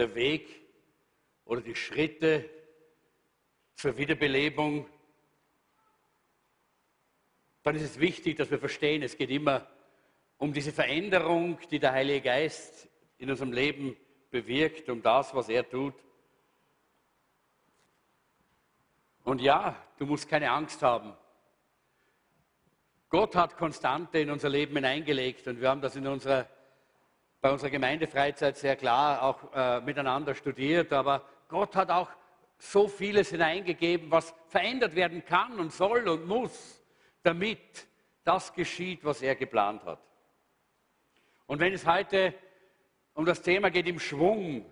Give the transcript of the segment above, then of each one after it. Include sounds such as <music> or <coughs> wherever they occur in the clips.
der Weg oder die Schritte zur Wiederbelebung, dann ist es wichtig, dass wir verstehen, es geht immer um diese Veränderung, die der Heilige Geist in unserem Leben bewirkt, um das, was er tut. Und ja, du musst keine Angst haben. Gott hat Konstante in unser Leben hineingelegt und wir haben das in unserer, bei unserer Gemeindefreizeit sehr klar auch äh, miteinander studiert. Aber Gott hat auch so vieles hineingegeben, was verändert werden kann und soll und muss, damit das geschieht, was er geplant hat. Und wenn es heute um das Thema geht im Schwung,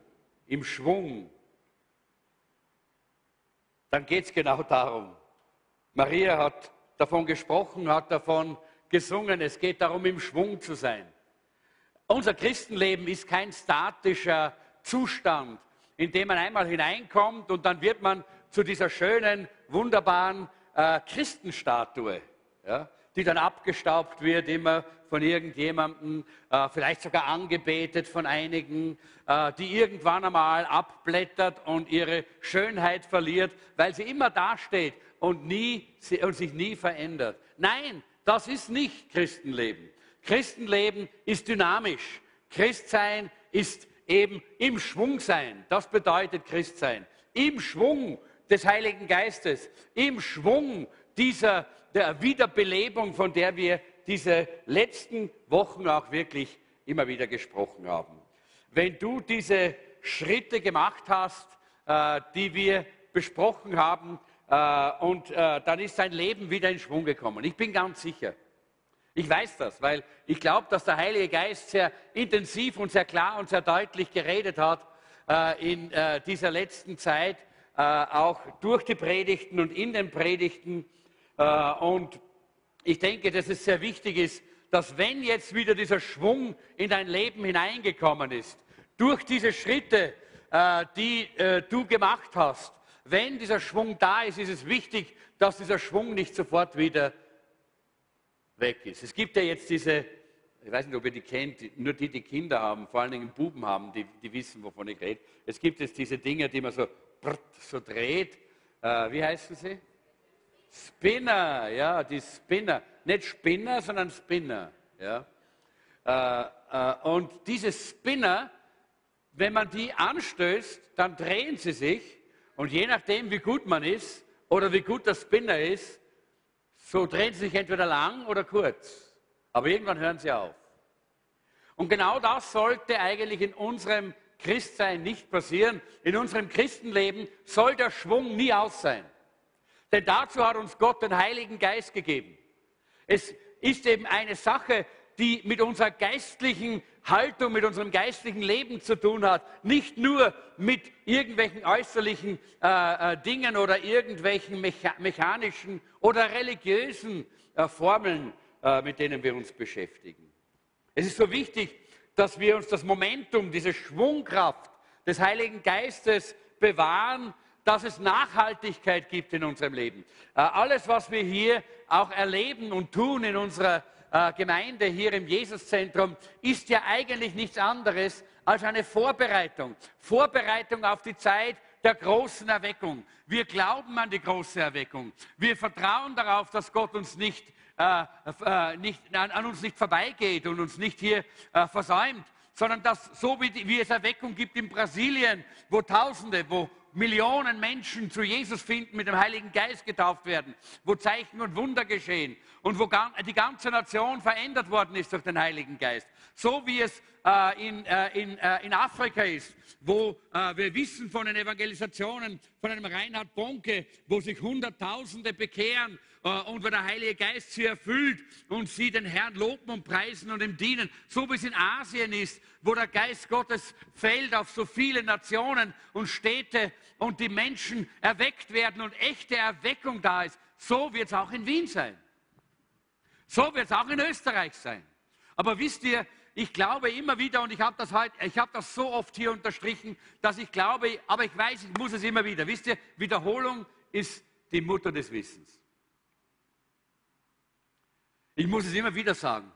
im Schwung, dann geht es genau darum. Maria hat davon gesprochen, hat davon gesungen, es geht darum, im Schwung zu sein. Unser Christenleben ist kein statischer Zustand, in dem man einmal hineinkommt und dann wird man zu dieser schönen, wunderbaren äh, Christenstatue, ja, die dann abgestaubt wird, immer von irgendjemandem, äh, vielleicht sogar angebetet von einigen, äh, die irgendwann einmal abblättert und ihre Schönheit verliert, weil sie immer dasteht und, nie, und sich nie verändert. Nein, das ist nicht Christenleben. Christenleben ist dynamisch. Christsein ist eben im Schwung sein. Das bedeutet Christsein. Im Schwung des Heiligen Geistes, im Schwung dieser der Wiederbelebung, von der wir diese letzten Wochen auch wirklich immer wieder gesprochen haben. Wenn du diese Schritte gemacht hast, äh, die wir besprochen haben, äh, und äh, dann ist dein Leben wieder in Schwung gekommen. Ich bin ganz sicher. Ich weiß das, weil ich glaube, dass der Heilige Geist sehr intensiv und sehr klar und sehr deutlich geredet hat äh, in äh, dieser letzten Zeit, äh, auch durch die Predigten und in den Predigten. und ich denke, dass es sehr wichtig ist, dass wenn jetzt wieder dieser Schwung in dein Leben hineingekommen ist, durch diese Schritte, äh, die äh, du gemacht hast, wenn dieser Schwung da ist, ist es wichtig, dass dieser Schwung nicht sofort wieder weg ist. Es gibt ja jetzt diese, ich weiß nicht, ob ihr die kennt, nur die, die Kinder haben, vor allen Dingen Buben haben, die, die wissen, wovon ich rede. Es gibt jetzt diese Dinge, die man so, so dreht. Äh, wie heißen sie? Spinner, ja, die Spinner. Nicht Spinner, sondern Spinner. Ja. Äh, äh, und diese Spinner, wenn man die anstößt, dann drehen sie sich. Und je nachdem, wie gut man ist oder wie gut der Spinner ist, so drehen sie sich entweder lang oder kurz. Aber irgendwann hören sie auf. Und genau das sollte eigentlich in unserem Christsein nicht passieren. In unserem Christenleben soll der Schwung nie aus sein. Denn dazu hat uns Gott den Heiligen Geist gegeben. Es ist eben eine Sache, die mit unserer geistlichen Haltung, mit unserem geistlichen Leben zu tun hat. Nicht nur mit irgendwelchen äußerlichen äh, äh, Dingen oder irgendwelchen mecha mechanischen oder religiösen äh, Formeln, äh, mit denen wir uns beschäftigen. Es ist so wichtig, dass wir uns das Momentum, diese Schwungkraft des Heiligen Geistes bewahren, dass es Nachhaltigkeit gibt in unserem Leben. Äh, alles, was wir hier auch erleben und tun in unserer äh, Gemeinde hier im Jesuszentrum, ist ja eigentlich nichts anderes als eine Vorbereitung. Vorbereitung auf die Zeit der großen Erweckung. Wir glauben an die große Erweckung. Wir vertrauen darauf, dass Gott uns nicht, äh, äh, nicht an, an, uns nicht vorbeigeht und uns nicht hier äh, versäumt, sondern dass so wie, die, wie es Erweckung gibt in Brasilien, wo Tausende, wo Millionen Menschen zu Jesus finden, mit dem Heiligen Geist getauft werden, wo Zeichen und Wunder geschehen und wo die ganze Nation verändert worden ist durch den Heiligen Geist. So wie es äh, in, äh, in, äh, in, Afrika ist, wo äh, wir wissen von den Evangelisationen von einem Reinhard Bonke, wo sich Hunderttausende bekehren und wo der Heilige Geist sie erfüllt und sie den Herrn loben und preisen und ihm dienen. So wie es in Asien ist, wo der Geist Gottes fällt auf so viele Nationen und Städte und die Menschen erweckt werden und echte Erweckung da ist. So wird es auch in Wien sein. So wird es auch in Österreich sein. Aber wisst ihr, ich glaube immer wieder, und ich habe das, hab das so oft hier unterstrichen, dass ich glaube, aber ich weiß, ich muss es immer wieder. Wisst ihr, Wiederholung ist die Mutter des Wissens. Ich muss es immer wieder sagen.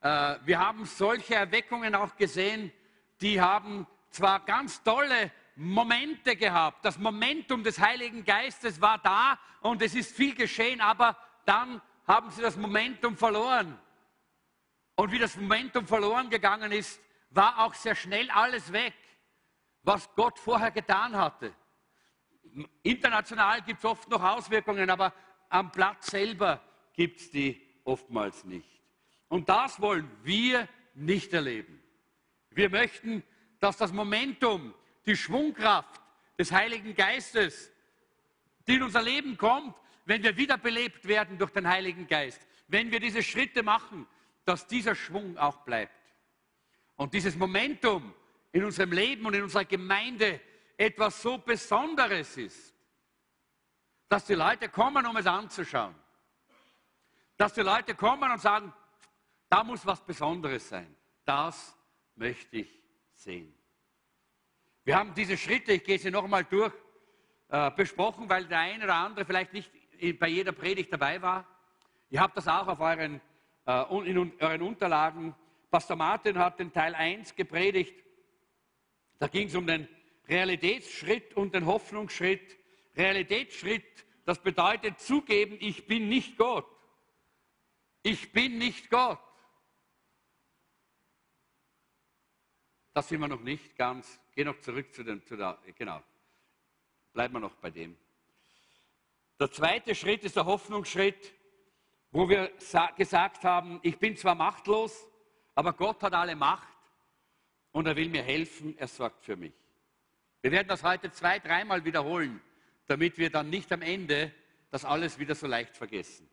Äh, wir haben solche Erweckungen auch gesehen, die haben zwar ganz tolle Momente gehabt. Das Momentum des Heiligen Geistes war da und es ist viel geschehen, aber dann haben sie das Momentum verloren. Und wie das Momentum verloren gegangen ist, war auch sehr schnell alles weg, was Gott vorher getan hatte. International gibt es oft noch Auswirkungen, aber am Platz selber gibt es die oftmals nicht. Und das wollen wir nicht erleben. Wir möchten, dass das Momentum, die Schwungkraft des Heiligen Geistes, die in unser Leben kommt, wenn wir wiederbelebt werden durch den Heiligen Geist, wenn wir diese Schritte machen, dass dieser Schwung auch bleibt. Und dieses Momentum in unserem Leben und in unserer Gemeinde etwas so Besonderes ist, dass die Leute kommen, um es anzuschauen. Dass die Leute kommen und sagen, da muss was Besonderes sein. Das möchte ich sehen. Wir haben diese Schritte, ich gehe sie nochmal durch, äh, besprochen, weil der eine oder andere vielleicht nicht bei jeder Predigt dabei war. Ihr habt das auch auf euren, äh, in euren Unterlagen. Pastor Martin hat den Teil 1 gepredigt. Da ging es um den Realitätsschritt und den Hoffnungsschritt. Realitätsschritt, das bedeutet zugeben, ich bin nicht Gott. Ich bin nicht Gott. Das sind wir noch nicht ganz. Geh noch zurück zu, den, zu der, genau. Bleiben wir noch bei dem. Der zweite Schritt ist der Hoffnungsschritt, wo wir gesagt haben, ich bin zwar machtlos, aber Gott hat alle Macht und er will mir helfen, er sorgt für mich. Wir werden das heute zwei, dreimal wiederholen, damit wir dann nicht am Ende das alles wieder so leicht vergessen.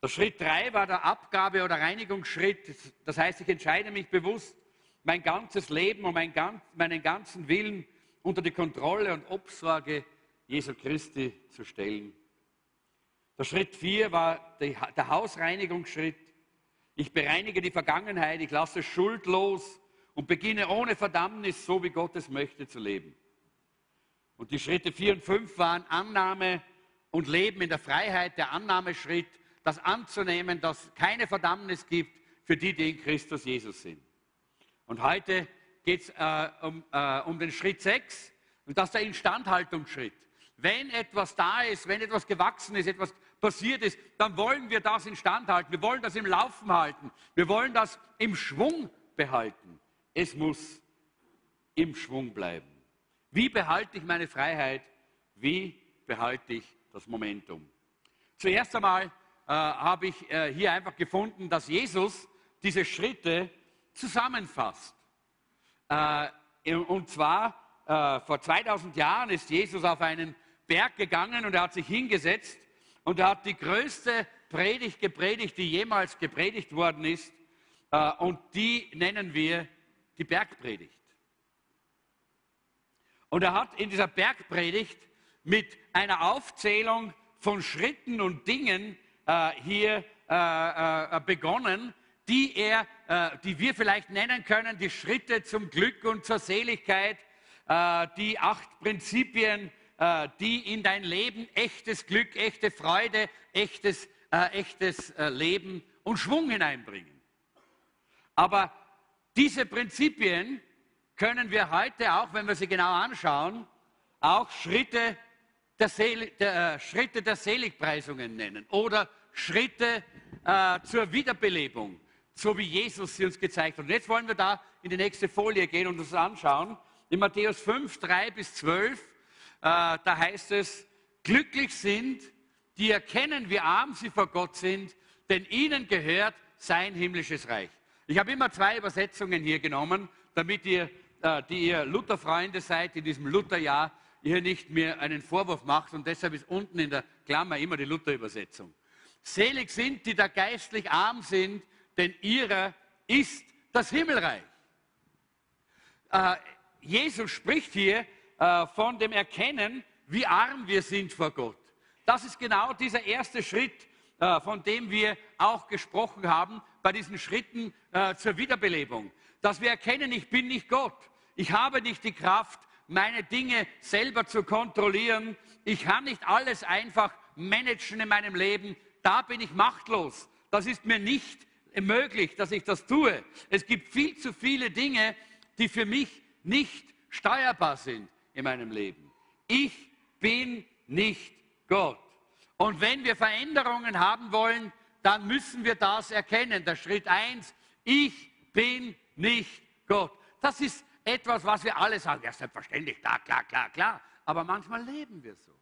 Der Schritt drei war der Abgabe- oder Reinigungsschritt. Das heißt, ich entscheide mich bewusst, mein ganzes Leben und mein, meinen ganzen Willen unter die Kontrolle und Obsorge Jesu Christi zu stellen. Der Schritt 4 war der Hausreinigungsschritt. Ich bereinige die Vergangenheit, ich lasse Schuld los und beginne ohne Verdammnis, so wie Gott es möchte, zu leben. Und die Schritte 4 und 5 waren Annahme und Leben in der Freiheit, der Annahmeschritt, das anzunehmen, dass keine Verdammnis gibt für die, die in Christus Jesus sind. Und heute geht es äh, um, äh, um den Schritt 6 und das ist der Instandhaltungsschritt. Wenn etwas da ist, wenn etwas gewachsen ist, etwas passiert ist, dann wollen wir das instand halten. Wir wollen das im Laufen halten. Wir wollen das im Schwung behalten. Es muss im Schwung bleiben. Wie behalte ich meine Freiheit? Wie behalte ich das Momentum? Zuerst einmal äh, habe ich äh, hier einfach gefunden, dass Jesus diese Schritte zusammenfasst. Äh, und zwar vor 2000 Jahren ist Jesus auf einen Berg gegangen und er hat sich hingesetzt und er hat die größte Predigt gepredigt, die jemals gepredigt worden ist. Und die nennen wir die Bergpredigt. Und er hat in dieser Bergpredigt mit einer Aufzählung von Schritten und Dingen hier äh, äh, begonnen, die, er, äh, die wir vielleicht nennen können, die Schritte zum Glück und zur Seligkeit, äh, die acht Prinzipien äh, die in dein Leben echtes Glück, echte Freude, echtes, äh, echtes äh, Leben und Schwung hineinbringen. Aber diese Prinzipien können wir heute auch, wenn wir sie genau anschauen, auch Schritte der, Sel der äh, Schritte der Seligpreisungen nennen oder Schritte äh, zur Wiederbelebung, so wie Jesus sie uns gezeigt hat. Und jetzt wollen wir da in die nächste Folie gehen und uns anschauen. In Matthäus 5, 3 bis 12 äh, da heißt es, glücklich sind, die erkennen, wie arm sie vor Gott sind, denn ihnen gehört sein himmlisches Reich. Ich habe immer zwei Übersetzungen hier genommen, damit ihr, äh, die ihr Lutherfreunde seid in diesem Lutherjahr, ihr nicht mir einen Vorwurf macht und deshalb ist unten in der Klammer immer die Luther-Übersetzung. Selig sind, die da geistlich arm sind, denn ihrer ist das Himmelreich. Äh, Jesus spricht hier äh, von dem Erkennen, wie arm wir sind vor Gott. Das ist genau dieser erste Schritt, äh, von dem wir auch gesprochen haben bei diesen Schritten äh, zur Wiederbelebung. Dass wir erkennen, ich bin nicht Gott. Ich habe nicht die Kraft, meine Dinge selber zu kontrollieren. Ich kann nicht alles einfach managen in meinem Leben. Da bin ich machtlos. Das ist mir nicht möglich, dass ich das tue. Es gibt viel zu viele Dinge, die für mich nicht steuerbar sind in meinem Leben. Ich bin nicht Gott. Und wenn wir Veränderungen haben wollen, dann müssen wir das erkennen. Der Schritt eins: ich bin nicht Gott. Das ist etwas, was wir alle sagen. Ja, selbstverständlich, klar, klar, klar, klar. Aber manchmal leben wir so.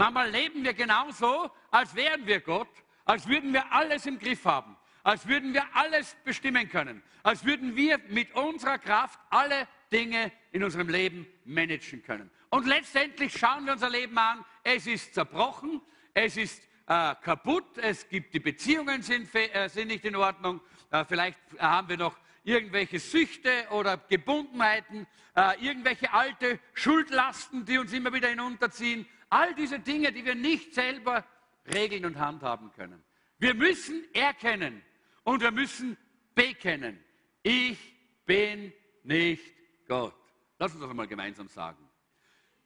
Manchmal leben wir genauso, als wären wir Gott, als würden wir alles im Griff haben, als würden wir alles bestimmen können, als würden wir mit unserer Kraft alle Dinge in unserem Leben managen können. Und letztendlich schauen wir unser Leben an, es ist zerbrochen, es ist äh, kaputt, es gibt die Beziehungen sind, äh, sind nicht in Ordnung, äh, vielleicht haben wir noch irgendwelche Süchte oder Gebundenheiten, äh, irgendwelche alte Schuldlasten, die uns immer wieder hinunterziehen. All diese Dinge, die wir nicht selber regeln und handhaben können. Wir müssen erkennen und wir müssen bekennen. Ich bin nicht Gott. Lass uns das einmal gemeinsam sagen.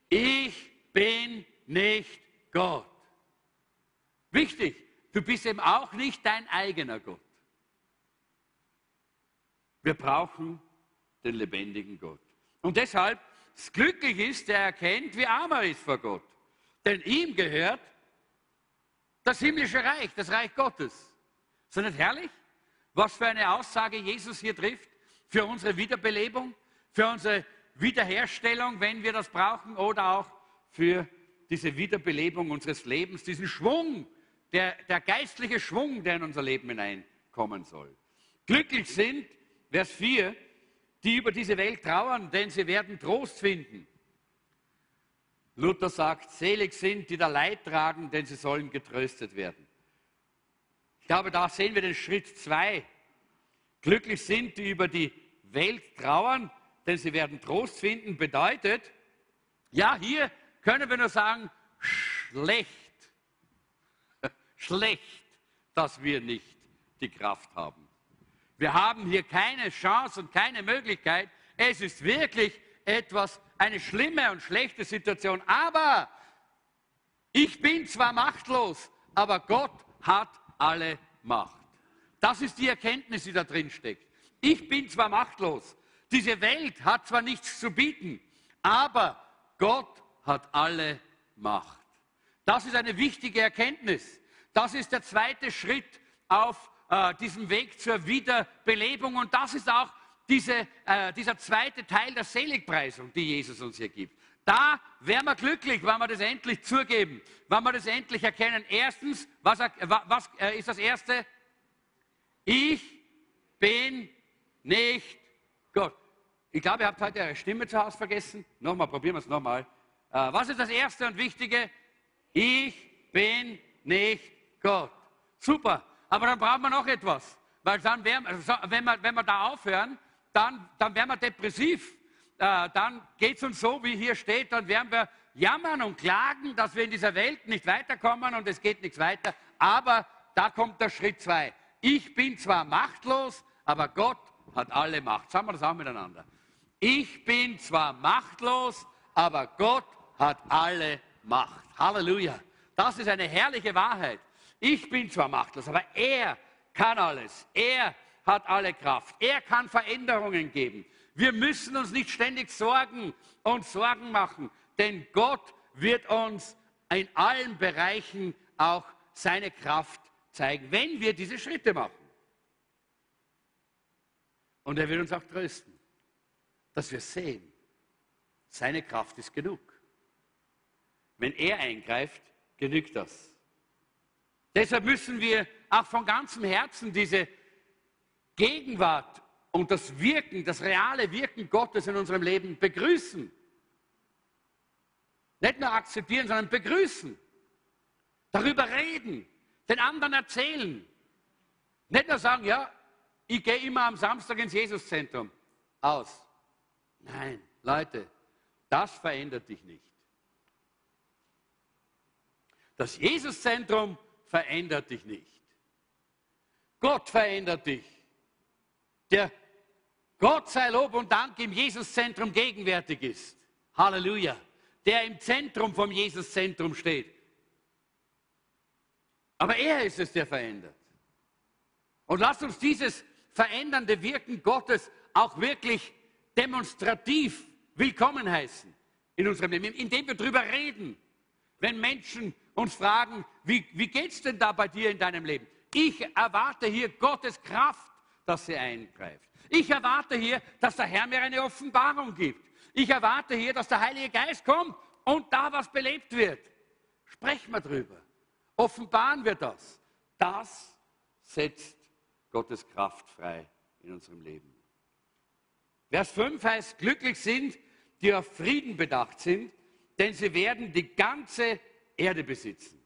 Ich bin nicht Gott. Wichtig, du bist eben auch nicht dein eigener Gott. Wir brauchen den lebendigen Gott. Und deshalb, glücklich ist, der erkennt, wie arm er ist vor Gott. Denn ihm gehört das himmlische Reich, das Reich Gottes. Ist das nicht herrlich? Was für eine Aussage Jesus hier trifft für unsere Wiederbelebung, für unsere Wiederherstellung, wenn wir das brauchen, oder auch für diese Wiederbelebung unseres Lebens, diesen Schwung, der, der geistliche Schwung, der in unser Leben hineinkommen soll. Glücklich sind, Vers 4, die über diese Welt trauern, denn sie werden Trost finden. Luther sagt, selig sind, die da Leid tragen, denn sie sollen getröstet werden. Ich glaube, da sehen wir den Schritt 2. Glücklich sind, die über die Welt trauern, denn sie werden Trost finden, bedeutet, ja, hier können wir nur sagen, schlecht, <laughs> schlecht, dass wir nicht die Kraft haben. Wir haben hier keine Chance und keine Möglichkeit. Es ist wirklich etwas, eine schlimme und schlechte Situation. Aber ich bin zwar machtlos, aber Gott hat alle Macht. Das ist die Erkenntnis, die da drin steckt. Ich bin zwar machtlos, diese Welt hat zwar nichts zu bieten, aber Gott hat alle Macht. Das ist eine wichtige Erkenntnis. Das ist der zweite Schritt auf äh, diesem Weg zur Wiederbelebung. Und das ist auch diese, äh, dieser zweite Teil der Seligpreisung, die Jesus uns hier gibt. Da wären wir glücklich, wenn wir das endlich zugeben, wenn wir das endlich erkennen. Erstens, was, was äh, ist das Erste? Ich bin nicht Gott. Ich glaube, ihr habt heute eure Stimme zu Hause vergessen. Nochmal, probieren wir es nochmal. Äh, was ist das Erste und Wichtige? Ich bin nicht Gott. Super. Aber dann brauchen wir noch etwas. Weil dann wär, also wenn, wir, wenn wir da aufhören, dann, dann werden wir depressiv. Äh, dann geht es uns so, wie hier steht, dann werden wir jammern und klagen, dass wir in dieser Welt nicht weiterkommen und es geht nichts weiter. Aber da kommt der Schritt zwei. Ich bin zwar machtlos, aber Gott hat alle Macht. Sagen wir das auch miteinander. Ich bin zwar machtlos, aber Gott hat alle Macht. Halleluja. Das ist eine herrliche Wahrheit. Ich bin zwar machtlos, aber er kann alles. Er hat alle Kraft. Er kann Veränderungen geben. Wir müssen uns nicht ständig Sorgen und Sorgen machen, denn Gott wird uns in allen Bereichen auch seine Kraft zeigen, wenn wir diese Schritte machen. Und er will uns auch trösten, dass wir sehen, seine Kraft ist genug. Wenn er eingreift, genügt das. Deshalb müssen wir auch von ganzem Herzen diese Gegenwart und das Wirken, das reale Wirken Gottes in unserem Leben begrüßen. Nicht nur akzeptieren, sondern begrüßen. Darüber reden, den anderen erzählen. Nicht nur sagen, ja, ich gehe immer am Samstag ins Jesuszentrum aus. Nein, Leute, das verändert dich nicht. Das Jesuszentrum verändert dich nicht. Gott verändert dich. Der Gott sei Lob und Dank im Jesuszentrum gegenwärtig ist. Halleluja. Der im Zentrum vom Jesuszentrum steht. Aber er ist es, der verändert. Und lasst uns dieses verändernde Wirken Gottes auch wirklich demonstrativ willkommen heißen in unserem Leben, indem wir darüber reden. Wenn Menschen uns fragen, wie, wie geht es denn da bei dir in deinem Leben? Ich erwarte hier Gottes Kraft, dass sie eingreift. Ich erwarte hier, dass der Herr mir eine Offenbarung gibt. Ich erwarte hier, dass der Heilige Geist kommt und da was belebt wird. Sprechen wir drüber. Offenbaren wir das. Das setzt Gottes Kraft frei in unserem Leben. Vers 5 heißt, glücklich sind, die auf Frieden bedacht sind, denn sie werden die ganze Erde besitzen.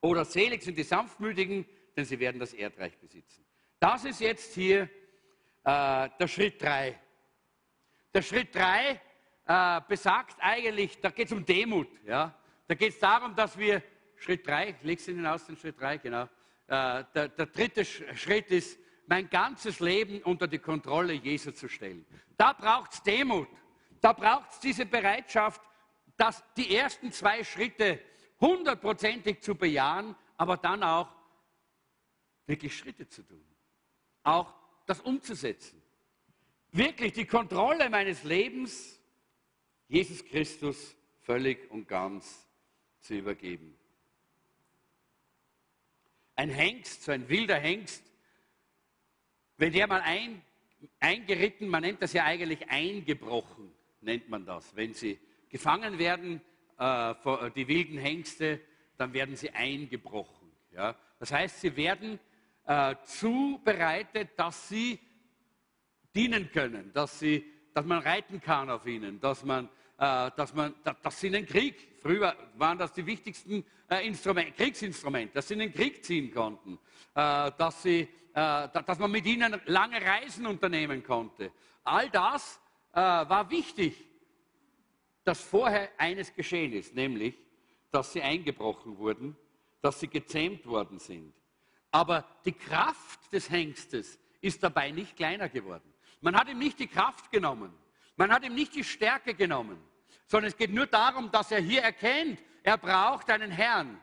Oder selig sind die Sanftmütigen, denn sie werden das Erdreich besitzen. Das ist jetzt hier äh, der Schritt 3. Der Schritt 3 äh, besagt eigentlich, da geht es um Demut. Ja? Da geht es darum, dass wir, Schritt 3, legst du Ihnen aus, den Schritt 3, genau. Äh, der, der dritte Schritt ist, mein ganzes Leben unter die Kontrolle Jesu zu stellen. Da braucht es Demut. Da braucht es diese Bereitschaft, dass die ersten zwei Schritte hundertprozentig zu bejahen, aber dann auch wirklich Schritte zu tun. Auch das umzusetzen. Wirklich die Kontrolle meines Lebens, Jesus Christus völlig und ganz zu übergeben. Ein Hengst, so ein wilder Hengst, wenn der mal ein, eingeritten, man nennt das ja eigentlich eingebrochen, nennt man das. Wenn sie gefangen werden, äh, äh, die wilden Hengste, dann werden sie eingebrochen. Ja? Das heißt, sie werden äh, zubereitet, dass sie dienen können, dass, sie, dass man reiten kann auf ihnen, dass, man, äh, dass, man, dass sie in den Krieg, früher waren das die wichtigsten äh, Instrumente, Kriegsinstrumente, dass sie in den Krieg ziehen konnten, äh, dass sie äh, dass man mit ihnen lange Reisen unternehmen konnte. All das äh, war wichtig, dass vorher eines geschehen ist, nämlich, dass sie eingebrochen wurden, dass sie gezähmt worden sind. Aber die Kraft des Hengstes ist dabei nicht kleiner geworden. Man hat ihm nicht die Kraft genommen, man hat ihm nicht die Stärke genommen, sondern es geht nur darum, dass er hier erkennt, er braucht einen Herrn,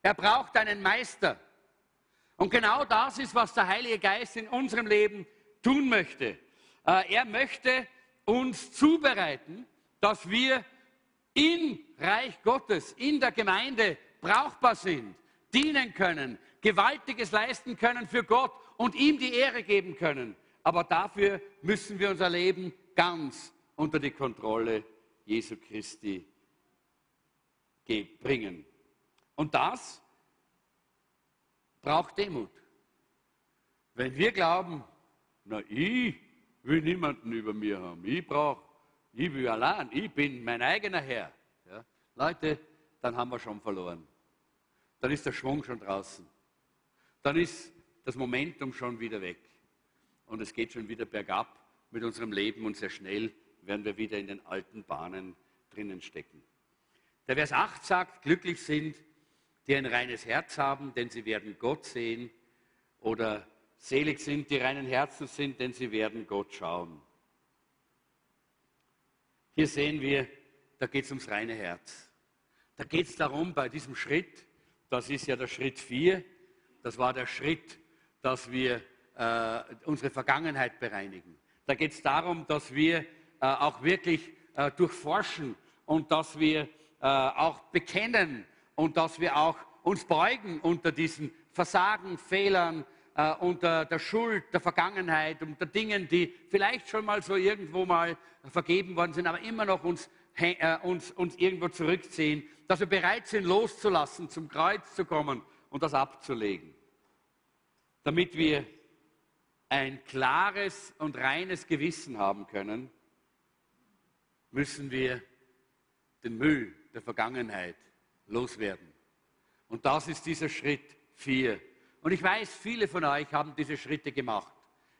er braucht einen Meister. Und genau das ist, was der Heilige Geist in unserem Leben tun möchte. Äh, er möchte uns zubereiten, dass wir im Reich Gottes, in der Gemeinde brauchbar sind, dienen können, Gewaltiges leisten können für Gott und ihm die Ehre geben können. Aber dafür müssen wir unser Leben ganz unter die Kontrolle Jesu Christi bringen. Und das braucht Demut. Wenn wir glauben, na, ich will niemanden über mir haben, ich brauche, ich will allein, ich bin mein eigener Herr. Ja? Leute, dann haben wir schon verloren. Dann ist der Schwung schon draußen. Dann ist das Momentum schon wieder weg. Und es geht schon wieder bergab mit unserem Leben und sehr schnell werden wir wieder in den alten Bahnen drinnen stecken. Der Vers 8 sagt, glücklich sind, die ein reines Herz haben, denn sie werden Gott sehen. Oder selig sind, die reinen Herzen sind, denn sie werden Gott schauen. Hier sehen wir, da geht es ums reine Herz. Da geht es darum, bei diesem Schritt, das ist ja der Schritt 4, das war der Schritt, dass wir äh, unsere Vergangenheit bereinigen. Da geht es darum, dass wir äh, auch wirklich äh, durchforschen und dass wir äh, auch bekennen, und dass wir auch uns beugen unter diesen Versagen, Fehlern, äh, unter der Schuld der Vergangenheit, unter Dingen, die vielleicht schon mal so irgendwo mal vergeben worden sind, aber immer noch uns, äh, uns, uns irgendwo zurückziehen, dass wir bereit sind, loszulassen, zum Kreuz zu kommen und das abzulegen, damit wir ein klares und reines Gewissen haben können, müssen wir den Müll der Vergangenheit loswerden. Und das ist dieser Schritt 4. Und ich weiß, viele von euch haben diese Schritte gemacht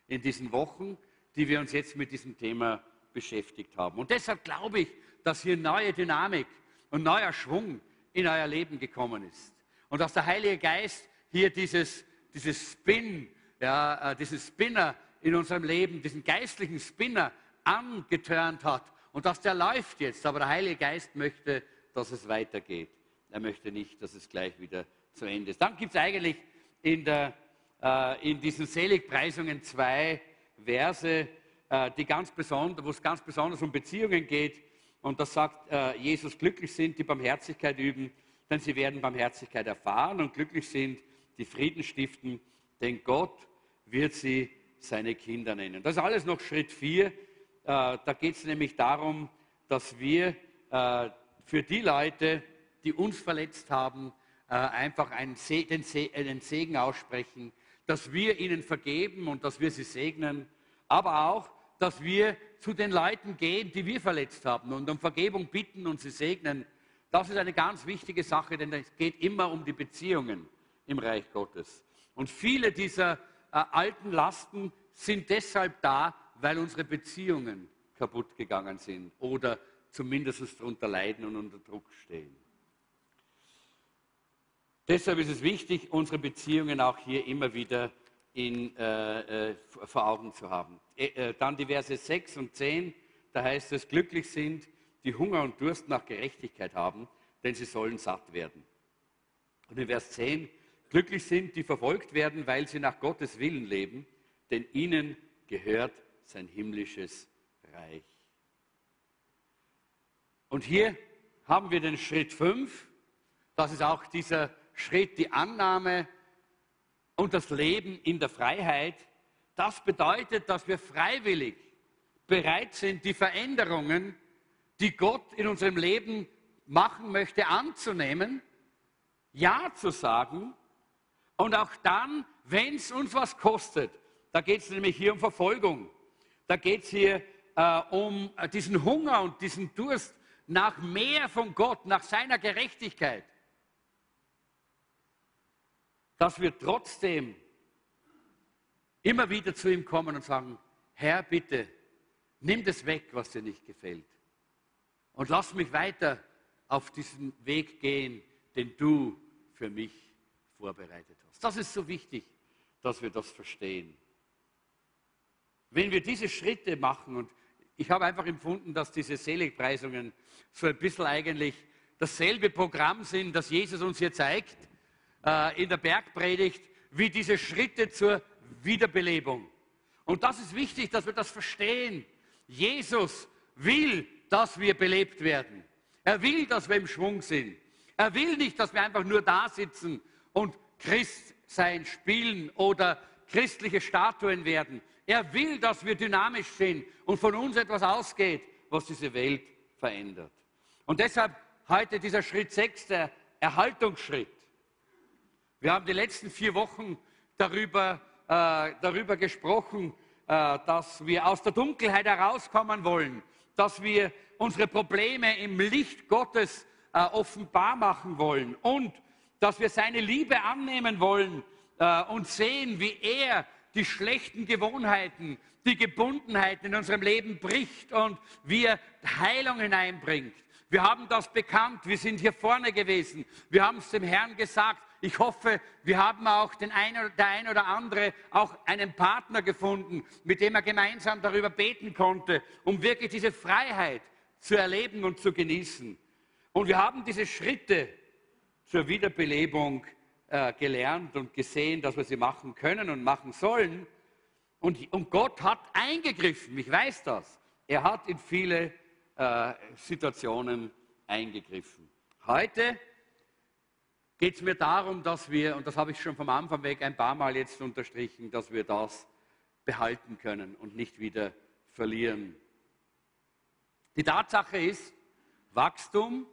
in diesen Wochen, die wir uns jetzt mit diesem Thema beschäftigt haben. Und deshalb glaube ich, dass hier neue Dynamik und neuer Schwung in euer Leben gekommen ist. Und dass der Heilige Geist hier dieses, dieses Spin, ja, äh, diesen Spinner in unserem Leben, diesen geistlichen Spinner angeturnt hat. Und dass der läuft jetzt. Aber der Heilige Geist möchte, dass es weitergeht. Er möchte nicht, dass es gleich wieder zu Ende ist. Dann gibt es eigentlich in, der, äh, in diesen Seligpreisungen zwei Verse, äh, die ganz besonders, wo es ganz besonders um Beziehungen geht. Und das sagt äh, Jesus, glücklich sind, die Barmherzigkeit üben, denn sie werden Barmherzigkeit erfahren und glücklich sind, die Frieden stiften, denn Gott wird sie seine Kinder nennen. Das ist alles noch Schritt 4. Äh, da geht es nämlich darum, dass wir äh, für die Leute, die uns verletzt haben, äh, einfach einen, Segen aussprechen, dass wir ihnen vergeben und dass wir sie segnen, aber auch, dass wir zu den Leuten gehen, die wir verletzt haben und um Vergebung bitten und sie segnen. Das ist eine ganz wichtige Sache, denn es geht immer um die Beziehungen im Reich Gottes. Und viele dieser äh, alten Lasten sind deshalb da, weil unsere Beziehungen kaputt gegangen sind oder zumindest darunter leiden und unter Druck stehen. Deshalb ist es wichtig, unsere Beziehungen auch hier immer wieder in, äh, äh vor Augen zu haben. Äh, äh, dann die Verse 6 und 10, da heißt es, glücklich sind, die Hunger und Durst nach Gerechtigkeit haben, denn sie sollen satt werden. Und in Vers 10, glücklich sind, die verfolgt werden, weil sie nach Gottes Willen leben, denn ihnen gehört sein himmlisches Reich. Und hier haben wir den Schritt 5, das ist auch dieser Schritt, die Annahme und das Leben in der Freiheit. Das bedeutet, dass wir freiwillig bereit sind, die Veränderungen, die Gott in unserem Leben machen möchte, anzunehmen, Ja zu sagen und auch dann, wenn es uns was kostet, da geht es nämlich hier um Verfolgung, da geht es hier äh, um diesen Hunger und diesen Durst nach mehr von Gott, nach seiner Gerechtigkeit, dass wir trotzdem immer wieder zu ihm kommen und sagen, Herr, bitte, nimm das weg, was dir nicht gefällt. Und lass mich weiter auf diesen Weg gehen, den du für mich vorbereitet hast. Das ist so wichtig, dass wir das verstehen. Wenn wir diese Schritte machen, und ich habe einfach empfunden, dass diese Seligpreisungen so ein bisschen eigentlich dasselbe Programm sind, das Jesus uns hier zeigt, äh, in der Bergpredigt, wie diese Schritte zur Wiederbelebung. Und das ist wichtig, dass wir das verstehen. Jesus will, dass wir belebt werden. Er will, dass wir im Schwung sind. Er will nicht, dass wir einfach nur da sitzen und Christ sein spielen oder christliche Statuen werden. Er will, dass wir dynamisch sind und von uns etwas ausgeht, was diese Welt verändert. Und deshalb heute dieser Schritt 6, der Erhaltungsschritt. Wir haben die letzten vier Wochen darüber, äh, darüber gesprochen, äh, dass wir aus der Dunkelheit herauskommen wollen, dass wir unsere Probleme im Licht Gottes äh, offenbar machen wollen und dass wir seine Liebe annehmen wollen äh, und sehen, wie er die schlechten Gewohnheiten, die Gebundenheiten in unserem Leben bricht und wie er Heilung hineinbringt. Wir haben das bekannt, wir sind hier vorne gewesen, wir haben es dem Herrn gesagt, ich hoffe, wir haben auch den ein, der ein oder andere auch einen Partner gefunden, mit dem er gemeinsam darüber beten konnte, um wirklich diese Freiheit zu erleben und zu genießen. Und wir haben diese Schritte zur Wiederbelebung äh, gelernt und gesehen, dass wir sie machen können und machen sollen. Und, und Gott hat eingegriffen, ich weiß das. Er hat in viele äh, Situationen eingegriffen. Heute geht es mir darum, dass wir, und das habe ich schon vom Anfang weg ein paar Mal jetzt unterstrichen, dass wir das behalten können und nicht wieder verlieren. Die Tatsache ist, Wachstum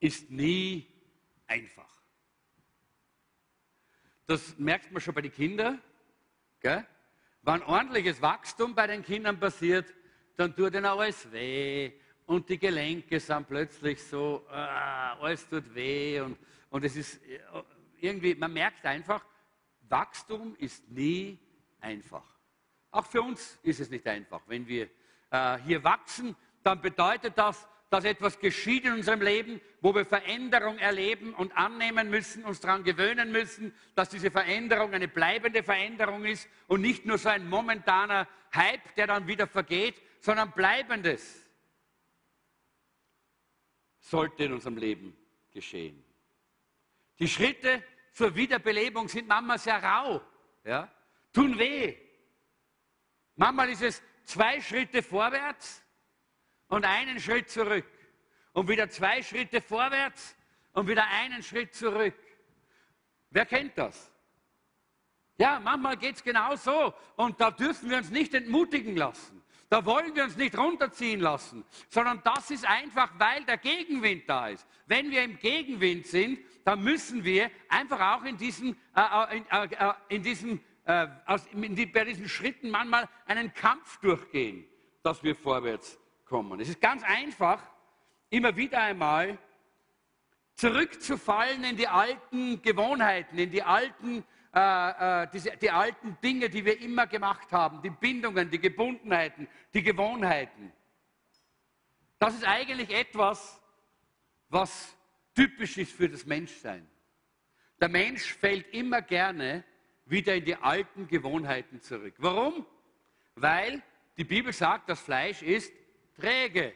ist nie einfach. Das merkt man schon bei den Kindern. Gell? Wenn ordentliches Wachstum bei den Kindern passiert, dann tut ihnen alles weh und die Gelenke sind plötzlich so, äh, alles tut weh und, und es ist äh, irgendwie, man merkt einfach, Wachstum ist nie einfach. Auch für uns ist es nicht einfach. Wenn wir äh, hier wachsen, dann bedeutet das, dass etwas geschieht in unserem Leben, wo wir Veränderung erleben und annehmen müssen, uns daran gewöhnen müssen, dass diese Veränderung eine bleibende Veränderung ist und nicht nur so ein momentaner Hype, der dann wieder vergeht, sondern bleibendes sollte in unserem Leben geschehen. Die Schritte zur Wiederbelebung sind manchmal sehr rau, ja? tun weh. Manchmal ist es zwei Schritte vorwärts und einen Schritt zurück. Und wieder zwei Schritte vorwärts und wieder einen Schritt zurück. Wer kennt das? Ja, manchmal geht es genau so. Und da dürfen wir uns nicht entmutigen lassen. Da wollen wir uns nicht runterziehen lassen, sondern das ist einfach, weil der Gegenwind da ist. Wenn wir im Gegenwind sind, dann müssen wir einfach auch in diesen, äh, äh in, äh, äh, in diesen, äh, aus, in die, bei diesen Schritten manchmal einen Kampf durchgehen, dass wir vorwärts kommen. Es ist ganz einfach, immer wieder einmal zurückzufallen in die alten Gewohnheiten, in die alten, äh, diese, die alten Dinge, die wir immer gemacht haben, die Bindungen, die Gebundenheiten, die Gewohnheiten. Das ist eigentlich etwas, was typisch ist für das Menschsein. Der Mensch fällt immer gerne wieder in die alten Gewohnheiten zurück. Warum? Weil die Bibel sagt, das Fleisch ist träge.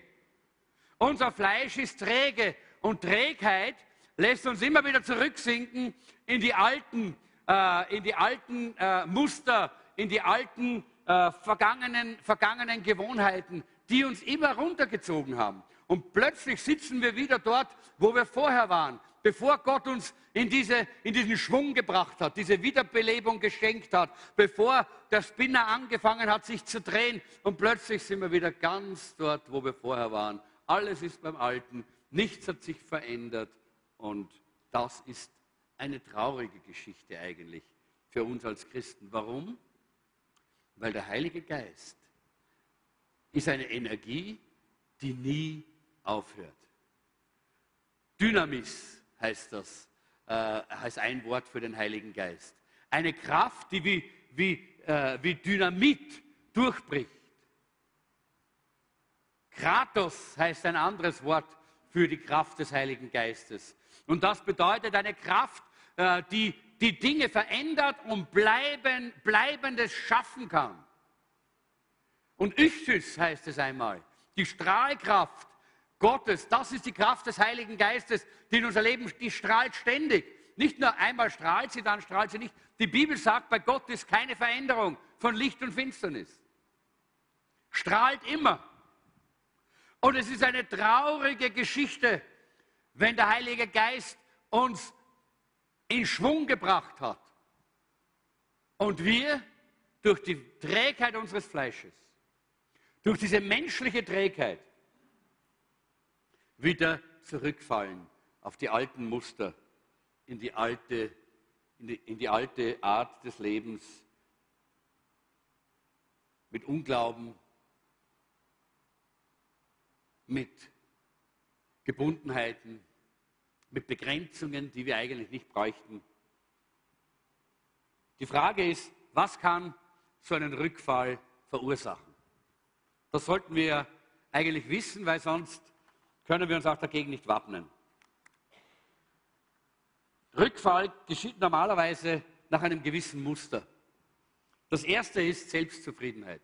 Unser Fleisch ist träge und Trägheit lässt uns immer wieder zurücksinken in die alten, äh, in die alten äh, Muster, in die alten äh, vergangenen, vergangenen Gewohnheiten, die uns immer runtergezogen haben. Und plötzlich sitzen wir wieder dort, wo wir vorher waren, bevor Gott uns in, diese, in diesen Schwung gebracht hat, diese Wiederbelebung geschenkt hat, bevor der Spinner angefangen hat, sich zu drehen. Und plötzlich sind wir wieder ganz dort, wo wir vorher waren. Alles ist beim Alten, nichts hat sich verändert. Und das ist eine traurige Geschichte eigentlich für uns als Christen. Warum? Weil der Heilige Geist ist eine Energie, die nie aufhört. Dynamis heißt das, äh, heißt ein Wort für den Heiligen Geist. Eine Kraft, die wie, wie, äh, wie Dynamit durchbricht. Kratos heißt ein anderes Wort für die Kraft des Heiligen Geistes. Und das bedeutet eine Kraft, äh, die die Dinge verändert und bleiben, Bleibendes schaffen kann. Und Ichthys heißt es einmal, die Strahlkraft Gottes, das ist die Kraft des Heiligen Geistes, die in unser Leben, die strahlt ständig. Nicht nur einmal strahlt sie, dann strahlt sie nicht. Die Bibel sagt, bei Gott ist keine Veränderung von Licht und Finsternis. Strahlt immer. Und es ist eine traurige Geschichte, wenn der Heilige Geist uns in Schwung gebracht hat. Und wir durch die Trägheit unseres Fleisches, durch diese menschliche Trägheit, wieder zurückfallen auf die alten Muster, in die alte, in die, in die alte Art des Lebens, mit Unglauben, mit Gebundenheiten, mit Begrenzungen, die wir eigentlich nicht bräuchten. Die Frage ist, was kann so einen Rückfall verursachen? Das sollten wir eigentlich wissen, weil sonst können wir uns auch dagegen nicht wappnen. Rückfall geschieht normalerweise nach einem gewissen Muster. Das erste ist Selbstzufriedenheit.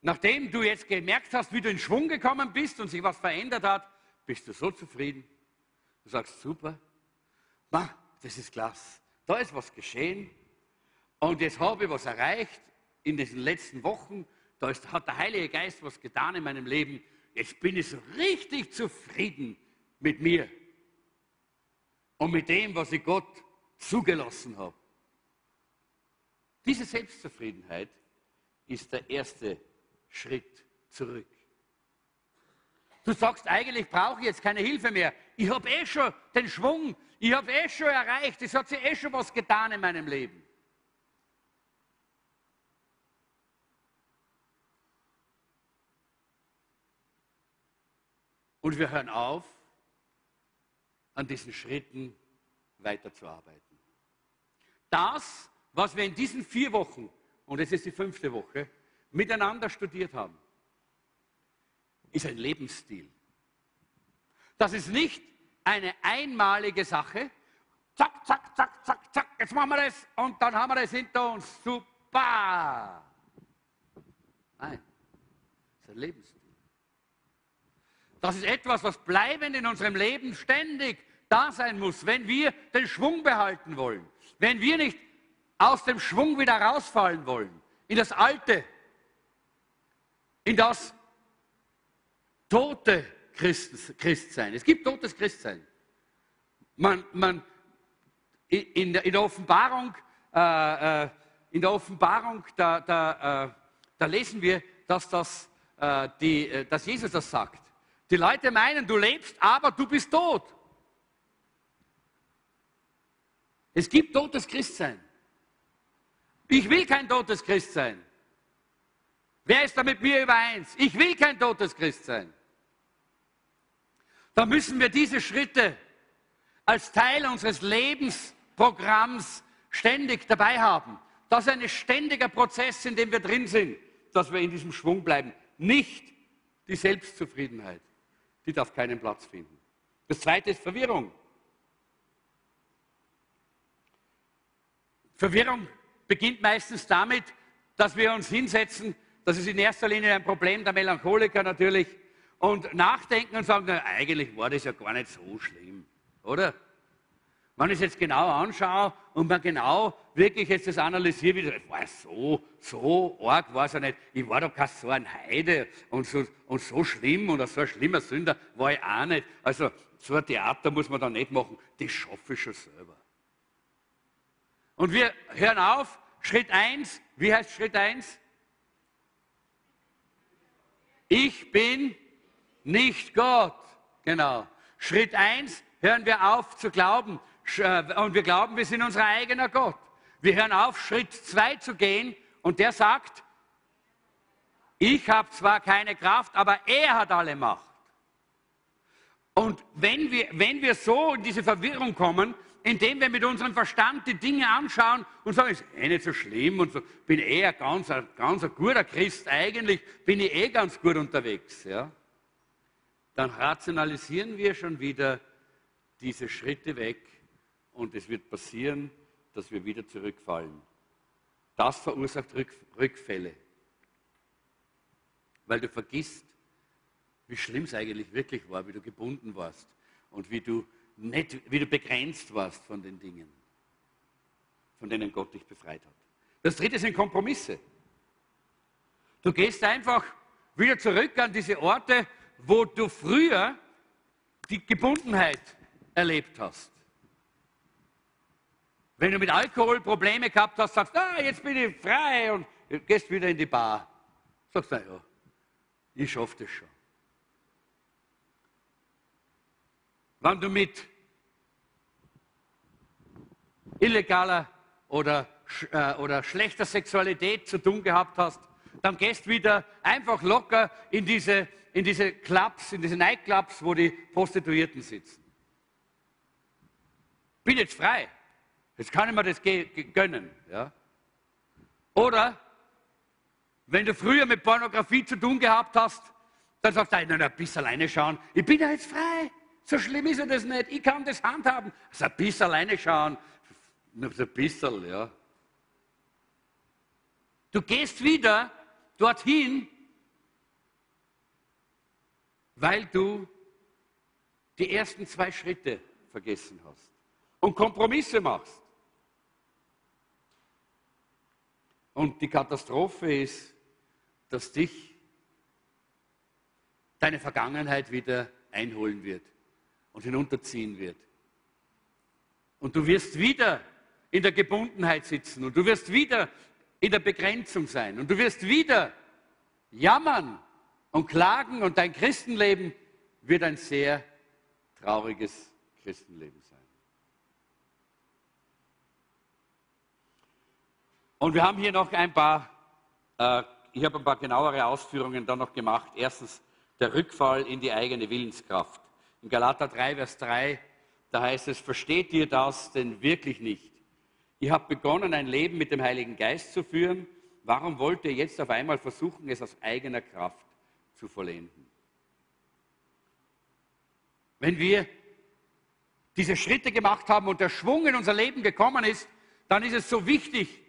Nachdem du jetzt gemerkt hast, wie du in Schwung gekommen bist und sich was verändert hat, bist du so zufrieden. Du sagst, super, Ma, das ist klasse. Da ist was geschehen und jetzt habe ich was erreicht in diesen letzten Wochen. Da ist, hat der Heilige Geist was getan in meinem Leben. Jetzt bin ich so richtig zufrieden mit mir und mit dem, was ich Gott zugelassen habe. Diese Selbstzufriedenheit ist der erste Schritt zurück. Du sagst, eigentlich brauche ich jetzt keine Hilfe mehr. Ich habe eh schon den Schwung, ich habe eh schon erreicht, es hat sich eh schon was getan in meinem Leben. Und wir hören auf, an diesen Schritten weiterzuarbeiten. Das, was wir in diesen vier Wochen, und es ist die fünfte Woche, miteinander studiert haben, ist ein Lebensstil. Das ist nicht eine einmalige Sache. Zack, zack, zack, zack, zack, jetzt machen wir das und dann haben wir das hinter uns. Super! Nein, das ist ein Lebensstil. Das ist etwas, was bleibend in unserem Leben ständig da sein muss, wenn wir den Schwung behalten wollen. Wenn wir nicht aus dem Schwung wieder rausfallen wollen. in das Alte, in das tote Christ, Christsein. Es gibt totes Christsein. Man, man, in, der, in der Offenbarung, äh, äh, in der Offenbarung, da, da, äh, da lesen wir, dass, das, äh, die, äh, dass Jesus das sagt. Die Leute meinen, du lebst, aber du bist tot. Es gibt totes Christsein. Ich will kein totes Christ sein. Wer ist da mit mir übereins? Ich will kein totes Christ sein. Da müssen wir diese Schritte als Teil unseres Lebensprogramms ständig dabei haben. Das ist ein ständiger Prozess, in dem wir drin sind, dass wir in diesem Schwung bleiben. Nicht die Selbstzufriedenheit. Die darf keinen Platz finden. Das zweite ist Verwirrung. Verwirrung beginnt meistens damit, dass wir uns hinsetzen, das ist in erster Linie ein Problem der Melancholiker natürlich, und nachdenken und sagen, na, eigentlich war das ja gar nicht so schlimm, oder? Wenn ich es jetzt genau anschaue und man genau wirklich jetzt das analysiert, wie das war so, so arg war es ja nicht. Ich war doch kein so ein Heide und so, und so schlimm oder so ein schlimmer Sünder war ich auch nicht. Also so ein Theater muss man da nicht machen, das schaffe ich schon selber. Und wir hören auf, Schritt 1, wie heißt Schritt 1? Ich bin nicht Gott. Genau. Schritt 1, hören wir auf zu glauben. Äh, und wir glauben, wir sind unser eigener Gott. Wir hören auf, Schritt 2 zu gehen. Und der sagt, ich habe zwar keine Kraft, aber er hat alle Macht. Und wenn wir, wenn wir so in diese Verwirrung kommen, indem wir mit unserem Verstand die Dinge anschauen und sagen, ist eh nicht so schlimm und so, bin eh ein ganz, ganz ein guter Christ, eigentlich bin ich eh ganz gut unterwegs, ja, dann rationalisieren wir schon wieder diese Schritte weg und es wird passieren, dass wir wieder zurückfallen. Das verursacht Rück, Rückfälle, weil du vergisst, wie schlimm es eigentlich wirklich war, wie du gebunden warst und wie du nicht, wie du begrenzt warst von den Dingen, von denen Gott dich befreit hat. Das dritte sind Kompromisse. Du gehst einfach wieder zurück an diese Orte, wo du früher die Gebundenheit erlebt hast. Wenn du mit Alkohol Probleme gehabt hast, sagst du, ah, jetzt bin ich frei und gehst wieder in die Bar. Sagst du, ja, ich schaffe das schon. Wenn du mit illegaler oder, äh, oder schlechter Sexualität zu tun gehabt hast, dann gehst wieder einfach locker in diese, in diese Clubs, in diese Nightclubs, wo die Prostituierten sitzen. Bin jetzt frei. Jetzt kann ich mir das gönnen. Ja? Oder wenn du früher mit Pornografie zu tun gehabt hast, dann sagst du, nein, ein bisschen alleine schauen. Ich bin ja jetzt frei. So schlimm ist ja das nicht. Ich kann das handhaben. Also ein bisschen alleine schauen. Nur so ein bisschen, ja. Du gehst wieder dorthin, weil du die ersten zwei Schritte vergessen hast und Kompromisse machst. Und die Katastrophe ist, dass dich deine Vergangenheit wieder einholen wird und hinunterziehen wird. Und du wirst wieder in der Gebundenheit sitzen und du wirst wieder in der Begrenzung sein und du wirst wieder jammern und klagen und dein Christenleben wird ein sehr trauriges Christenleben sein. Und wir haben hier noch ein paar, äh, ich habe ein paar genauere Ausführungen dann noch gemacht. Erstens der Rückfall in die eigene Willenskraft. In Galater 3, Vers 3, da heißt es, versteht ihr das denn wirklich nicht? Ihr habt begonnen, ein Leben mit dem Heiligen Geist zu führen. Warum wollt ihr jetzt auf einmal versuchen, es aus eigener Kraft zu vollenden? Wenn wir diese Schritte gemacht haben und der Schwung in unser Leben gekommen ist, dann ist es so wichtig,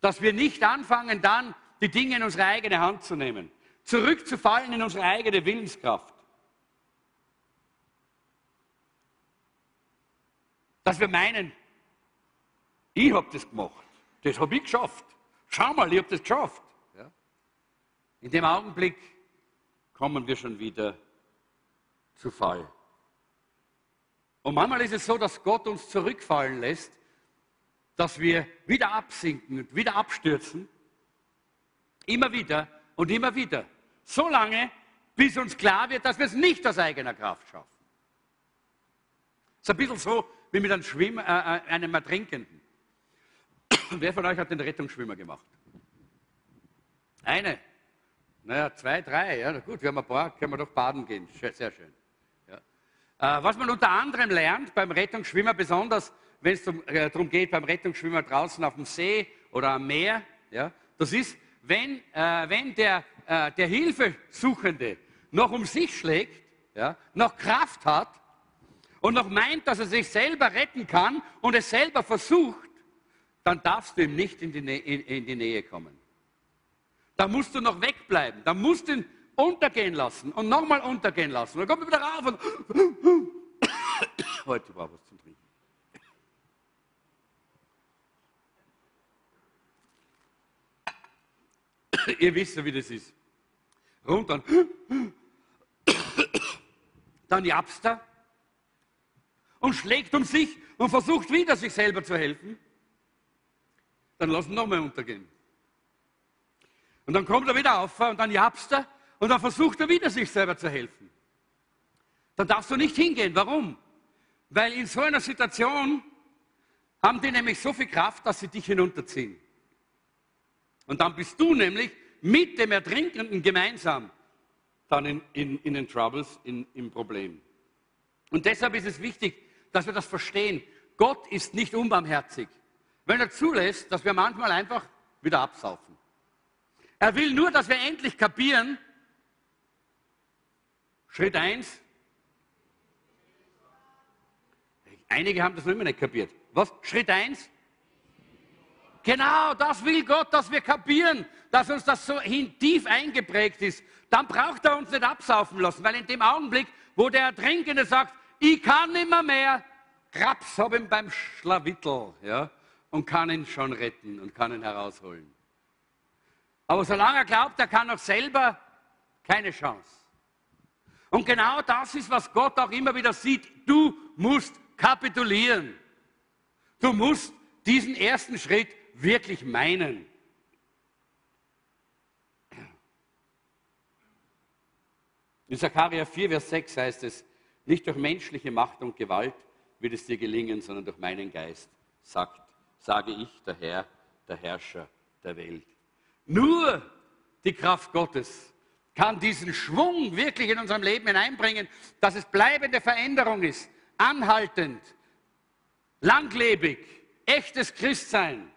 dass wir nicht anfangen, dann die Dinge in unsere eigene Hand zu nehmen, zurückzufallen in unsere eigene Willenskraft. Dass wir meinen, ich habe das gemacht, das habe ich geschafft. Schau mal, ich habe das geschafft. In dem Augenblick kommen wir schon wieder zu Fall. Und manchmal ist es so, dass Gott uns zurückfallen lässt, dass wir wieder absinken und wieder abstürzen. Immer wieder und immer wieder. So lange, bis uns klar wird, dass wir es nicht aus eigener Kraft schaffen. Es ist ein bisschen so wie mit einem, Schwimm, äh, äh einem Ertrinkenden. Wer von euch hat den Rettungsschwimmer gemacht? Eine. Naja, zwei, drei. Ja, gut, wir haben ein paar, können wir doch baden gehen. Sehr schön. Ja. Äh, was man unter anderem lernt beim Rettungsschwimmer, besonders wenn es äh, darum geht, beim Rettungsschwimmer draußen auf dem See oder am Meer, ja, das ist, wenn, äh, wenn der, äh, der Hilfesuchende noch um sich schlägt, ja, noch Kraft hat und noch meint, dass er sich selber retten kann und es selber versucht, dann darfst du ihm nicht in die, Nä in, in die Nähe kommen. Da musst du noch wegbleiben. Da musst du ihn untergehen lassen und nochmal untergehen lassen. Dann kommt er wieder rauf und <coughs> heute war was zum Trinken. <coughs> Ihr wisst ja, wie das ist. Runter. <coughs> Dann japst er und schlägt um sich und versucht wieder, sich selber zu helfen. Dann lass ihn nochmal untergehen. Und dann kommt er wieder auf und dann japst er und dann versucht er wieder, sich selber zu helfen. Dann darfst du nicht hingehen. Warum? Weil in so einer Situation haben die nämlich so viel Kraft, dass sie dich hinunterziehen. Und dann bist du nämlich mit dem Ertrinkenden gemeinsam dann in, in, in den Troubles, in, im Problem. Und deshalb ist es wichtig, dass wir das verstehen. Gott ist nicht unbarmherzig, wenn er zulässt, dass wir manchmal einfach wieder absaufen. Er will nur, dass wir endlich kapieren, Schritt 1, einige haben das noch immer nicht kapiert. Was? Schritt 1? Genau, das will Gott, dass wir kapieren, dass uns das so tief eingeprägt ist. Dann braucht er uns nicht absaufen lassen, weil in dem Augenblick, wo der Ertrinkende sagt, ich kann nimmer mehr, Krabs habe ihn beim Schlawittel, ja, und kann ihn schon retten und kann ihn herausholen. Aber solange er glaubt, er kann auch selber, keine Chance. Und genau das ist, was Gott auch immer wieder sieht. Du musst kapitulieren. Du musst diesen ersten Schritt wirklich meinen. In Sacharja 4, Vers 6 heißt es, nicht durch menschliche Macht und Gewalt wird es dir gelingen, sondern durch meinen Geist, sagt, sage ich, der Herr, der Herrscher der Welt. Nur die Kraft Gottes kann diesen Schwung wirklich in unserem Leben hineinbringen, dass es bleibende Veränderung ist, anhaltend, langlebig, echtes Christsein.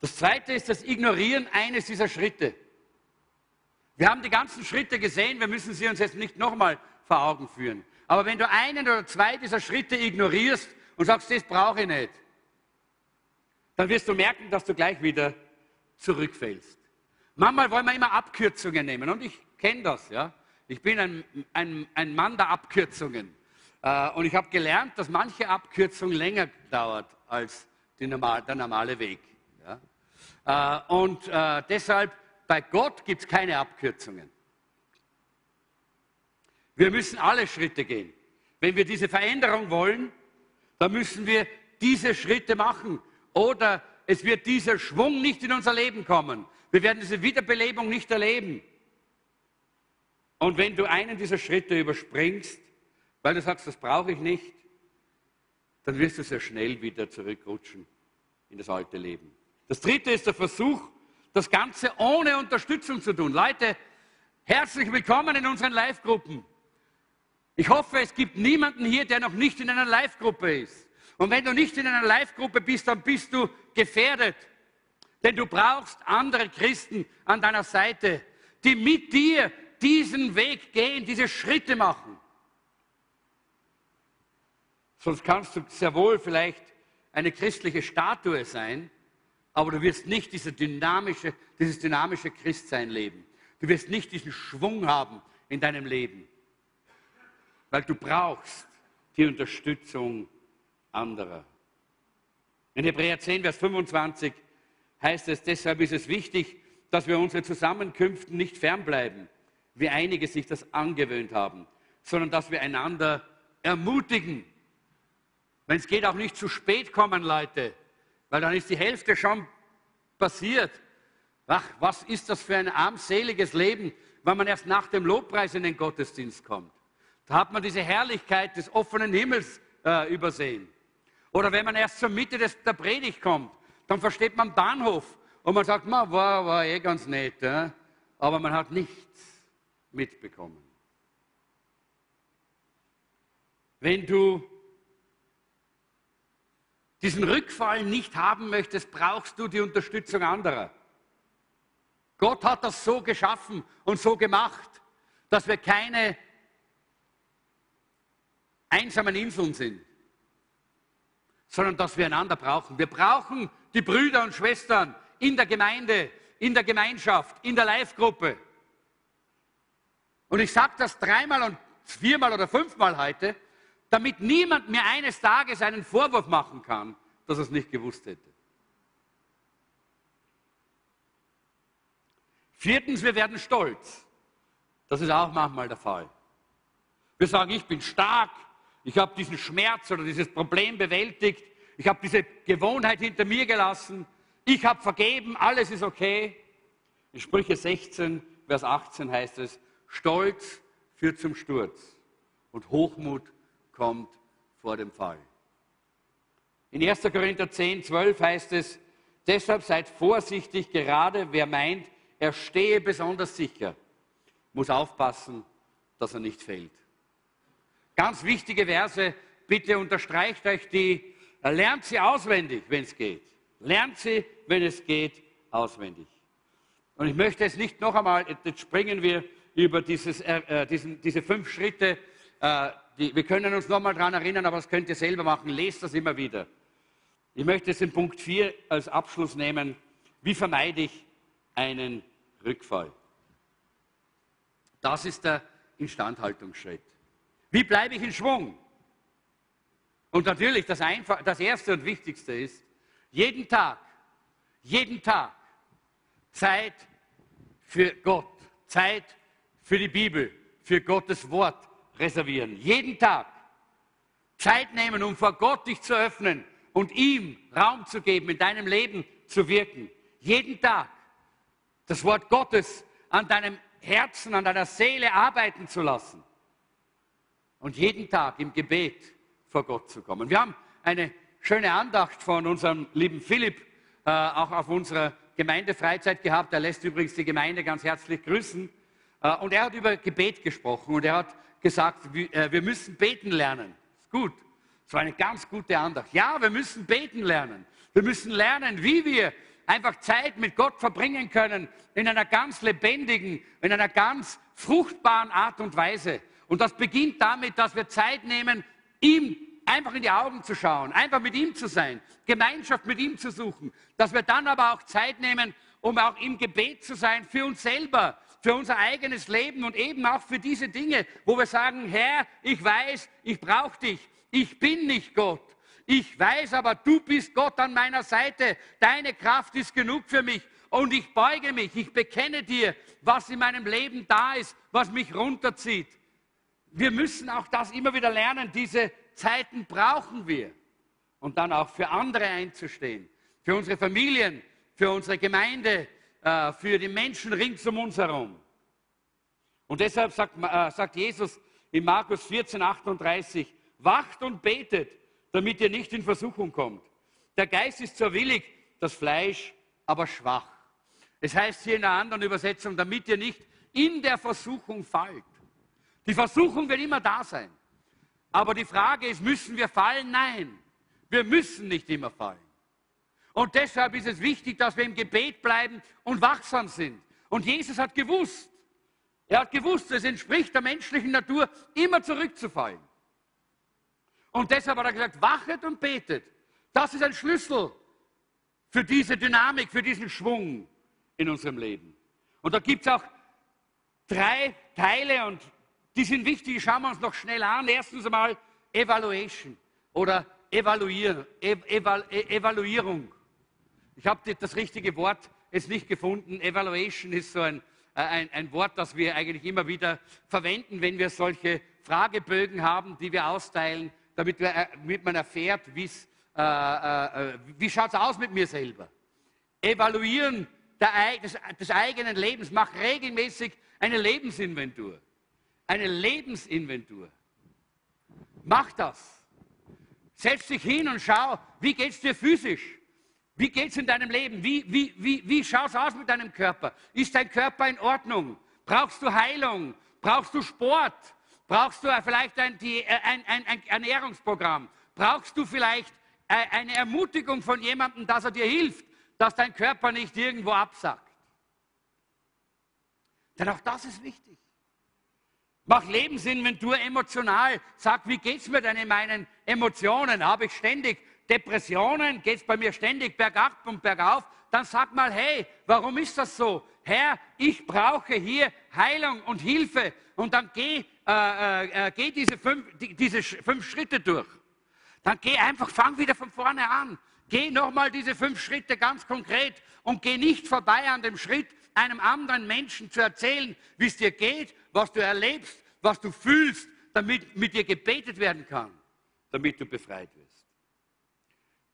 Das zweite ist das Ignorieren eines dieser Schritte. Wir haben die ganzen Schritte gesehen, wir müssen sie uns jetzt nicht nochmal vor Augen führen. Aber wenn du einen oder zwei dieser Schritte ignorierst und sagst, das brauche ich nicht, dann wirst du merken, dass du gleich wieder zurückfällst. Manchmal wollen wir immer Abkürzungen nehmen und ich kenne das. Ja? Ich bin ein, ein, ein Mann der Abkürzungen. Äh, und ich habe gelernt, dass manche Abkürzung länger dauert als normal, der normale Weg. Ja? Äh, und äh, deshalb, bei Gott gibt es keine Abkürzungen. Wir müssen alle Schritte gehen. Wenn wir diese Veränderung wollen, dann müssen wir diese Schritte machen. Oder es wird dieser Schwung nicht in unser Leben kommen. Wir werden diese Wiederbelebung nicht erleben. Und wenn du einen dieser Schritte überspringst, weil du sagst, das brauche ich nicht, dann wirst du sehr schnell wieder zurückrutschen in das alte Leben. Das dritte ist der Versuch, das Ganze ohne Unterstützung zu tun. Leute, herzlich willkommen in unseren Live-Gruppen. Ich hoffe, es gibt niemanden hier, der noch nicht in einer Live-Gruppe ist. Und wenn du nicht in einer Live-Gruppe bist, dann bist du gefährdet. Denn du brauchst andere Christen an deiner Seite, die mit dir diesen Weg gehen, diese Schritte machen. Sonst kannst du sehr wohl vielleicht eine christliche Statue sein, aber du wirst nicht diese dynamische, dieses dynamische Christsein leben. Du wirst nicht diesen Schwung haben in deinem Leben, weil du brauchst die Unterstützung anderer. In Hebräer 10, Vers 25 heißt es, deshalb ist es wichtig, dass wir unsere Zusammenkünften nicht fernbleiben, wie einige sich das angewöhnt haben, sondern dass wir einander ermutigen. Wenn es geht, auch nicht zu spät kommen, Leute, weil dann ist die Hälfte schon passiert. Ach, was ist das für ein armseliges Leben, wenn man erst nach dem Lobpreis in den Gottesdienst kommt. Da hat man diese Herrlichkeit des offenen Himmels äh, übersehen. Oder wenn man erst zur Mitte des, der Predigt kommt, dann versteht man Bahnhof und man sagt, man war, war eh ganz nett, ja? aber man hat nichts mitbekommen. Wenn du diesen Rückfall nicht haben möchtest, brauchst du die Unterstützung anderer. Gott hat das so geschaffen und so gemacht, dass wir keine einsamen Inseln sind, sondern dass wir einander brauchen. Wir brauchen die Brüder und Schwestern in der Gemeinde, in der Gemeinschaft, in der Live-Gruppe. Und ich sage das dreimal und viermal oder fünfmal heute, damit niemand mir eines Tages einen Vorwurf machen kann, dass er es nicht gewusst hätte. Viertens, wir werden stolz. Das ist auch manchmal der Fall. Wir sagen, ich bin stark, ich habe diesen Schmerz oder dieses Problem bewältigt, ich habe diese Gewohnheit hinter mir gelassen, ich habe vergeben, alles ist okay. In Sprüche 16, Vers 18 heißt es, Stolz führt zum Sturz und Hochmut kommt vor dem Fall. In 1. Korinther 10, 12 heißt es, deshalb seid vorsichtig, gerade wer meint, er stehe besonders sicher, muss aufpassen, dass er nicht fällt. Ganz wichtige Verse, bitte unterstreicht euch die, lernt sie auswendig, wenn es geht. Lernt sie, wenn es geht, auswendig. Und ich möchte es nicht noch einmal, jetzt springen wir über dieses, äh, äh diesen, diese fünf Schritte. Äh, die, wir können uns noch mal daran erinnern, aber das könnt ihr selber machen. Lest das immer wieder. Ich möchte es in Punkt 4 als Abschluss nehmen. Wie vermeide ich einen Rückfall. Das ist der Instandhaltungsschritt. Wie bleibe ich in Schwung? Und natürlich, das, Einfach, das Erste und Wichtigste ist, jeden Tag, jeden Tag Zeit für Gott, Zeit für die Bibel, für Gottes Wort reservieren. Jeden Tag Zeit nehmen, um vor Gott dich zu öffnen und ihm Raum zu geben, in deinem Leben zu wirken. Jeden Tag das Wort Gottes an deinem Herzen, an deiner Seele arbeiten zu lassen und jeden Tag im Gebet vor Gott zu kommen. Wir haben eine schöne Andacht von unserem lieben Philipp äh, auch auf unserer Gemeindefreizeit gehabt. Er lässt übrigens die Gemeinde ganz herzlich grüßen. Äh, und er hat über Gebet gesprochen und er hat gesagt, wir, äh, wir müssen beten lernen. Ist gut. Das war eine ganz gute Andacht. Ja, wir müssen beten lernen. Wir müssen lernen, wie wir einfach Zeit mit Gott verbringen können in einer ganz lebendigen, in einer ganz fruchtbaren Art und Weise. Und das beginnt damit, dass wir Zeit nehmen, ihm einfach in die Augen zu schauen, einfach mit ihm zu sein, Gemeinschaft mit ihm zu suchen, dass wir dann aber auch Zeit nehmen, um auch im Gebet zu sein für uns selber, für unser eigenes Leben und eben auch für diese Dinge, wo wir sagen, Herr, ich weiß, ich brauche dich, ich bin nicht Gott, ich weiß aber, du bist Gott an meiner Seite. Deine Kraft ist genug für mich. Und ich beuge mich. Ich bekenne dir, was in meinem Leben da ist, was mich runterzieht. Wir müssen auch das immer wieder lernen. Diese Zeiten brauchen wir. Und dann auch für andere einzustehen. Für unsere Familien, für unsere Gemeinde, äh, für die Menschen rings um uns herum. Und deshalb sagt, äh, sagt Jesus in Markus 14, 38, wacht und betet, damit ihr nicht in Versuchung kommt. Der Geist ist zwar willig, das Fleisch aber schwach. Es heißt hier in einer anderen Übersetzung, damit ihr nicht in der Versuchung fallt. Die Versuchung wird immer da sein. Aber die Frage ist, müssen wir fallen? Nein, wir müssen nicht immer fallen. Und deshalb ist es wichtig, dass wir im Gebet bleiben und wachsam sind. Und Jesus hat gewusst, er hat gewusst, es entspricht der menschlichen Natur, immer zurückzufallen. Und deshalb hat er gesagt, wachet und betet. Das ist ein Schlüssel für diese Dynamik, für diesen Schwung in unserem Leben. Und da gibt es auch drei Teile und die sind wichtig, schauen wir uns noch schnell an. Erstens einmal Evaluation oder Evaluier, Eval, e, Evaluierung. Ich habe das richtige Wort es nicht gefunden. Evaluation ist so ein, äh, ein, ein Wort, das wir eigentlich immer wieder verwenden, wenn wir solche Fragebögen haben, die wir austeilen, damit, wir, äh, damit man erfährt, äh, äh, wie schaut es aus mit mir selber. Evaluieren der, des, des eigenen Lebens, mach regelmäßig eine Lebensinventur. Eine Lebensinventur. Mach das. Setz dich hin und schau, wie geht es dir physisch? Wie geht es in deinem Leben? Wie, wie, wie, wie schaut es aus mit deinem Körper? Ist dein Körper in Ordnung? Brauchst du Heilung? Brauchst du Sport? Brauchst du vielleicht ein, die, ein, ein, ein Ernährungsprogramm? Brauchst du vielleicht äh, eine Ermutigung von jemandem, dass er dir hilft, dass dein Körper nicht irgendwo absackt? Denn auch das ist wichtig. Mach Lebensinventur emotional. Sag, wie geht es mir denn in meinen Emotionen? Habe ich ständig Depressionen? Geht es bei mir ständig bergab und bergauf? Dann sag mal, hey, warum ist das so? Herr, ich brauche hier Heilung und Hilfe. Und dann geh, äh, äh, äh geh diese, fünf, die, diese fünf Schritte durch. Dann geh einfach, fang wieder von vorne an. Geh nochmal diese fünf Schritte ganz konkret und geh nicht vorbei an dem Schritt, einem anderen Menschen zu erzählen, wie es dir geht, was du erlebst, was du fühlst, damit mit dir gebetet werden kann, damit du befreit wirst.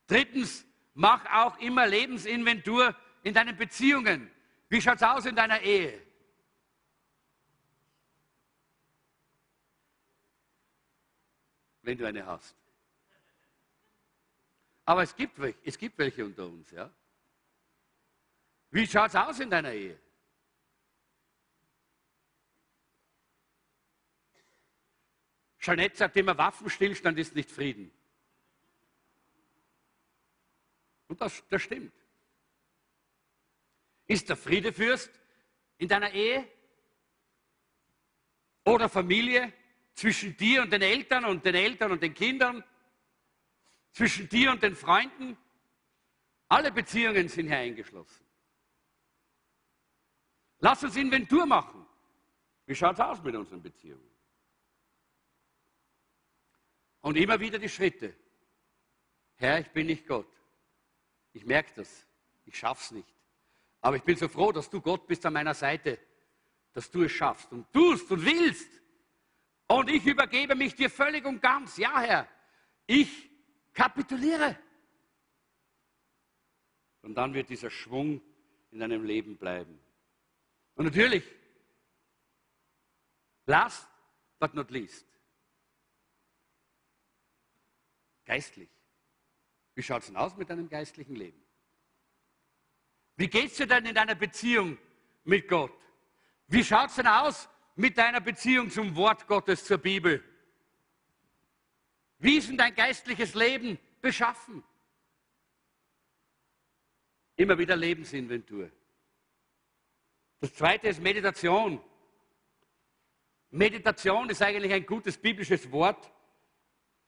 Drittens, mach auch immer Lebensinventur in deinen Beziehungen. Wie schaut es aus in deiner Ehe? Wenn du eine hast. Aber es gibt, welche, es gibt welche unter uns, ja. Wie schaut es aus in deiner Ehe? Jeanette sagt immer, Waffenstillstand ist nicht Frieden. Und das, das stimmt. Ist der Friedefürst in deiner Ehe oder Familie zwischen dir und den Eltern und den Eltern und den Kindern, zwischen dir und den Freunden? Alle Beziehungen sind hier eingeschlossen. Lass uns Inventur machen. Wie schaut es aus mit unseren Beziehungen? Und immer wieder die Schritte. Herr, ich bin nicht Gott. Ich merke das. Ich schaff's nicht. Aber ich bin so froh, dass du Gott bist an meiner Seite, dass du es schaffst und tust und willst. Und ich übergebe mich dir völlig und ganz. Ja, Herr, ich kapituliere. Und dann wird dieser Schwung in deinem Leben bleiben. Und natürlich, last but not least, geistlich. Wie schaut es denn aus mit deinem geistlichen Leben? Wie geht es dir denn in deiner Beziehung mit Gott? Wie schaut es denn aus mit deiner Beziehung zum Wort Gottes, zur Bibel? Wie ist denn dein geistliches Leben beschaffen? Immer wieder Lebensinventur. Das zweite ist Meditation. Meditation ist eigentlich ein gutes biblisches Wort,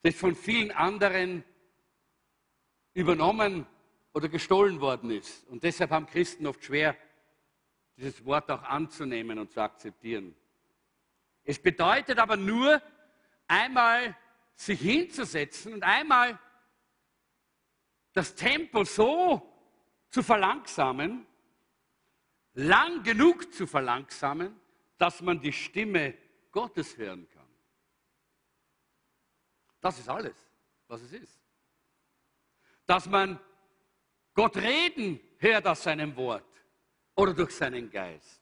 das von vielen anderen übernommen oder gestohlen worden ist. Und deshalb haben Christen oft schwer, dieses Wort auch anzunehmen und zu akzeptieren. Es bedeutet aber nur, einmal sich hinzusetzen und einmal das Tempo so zu verlangsamen, lang genug zu verlangsamen, dass man die Stimme Gottes hören kann. Das ist alles, was es ist. Dass man Gott reden hört aus seinem Wort oder durch seinen Geist.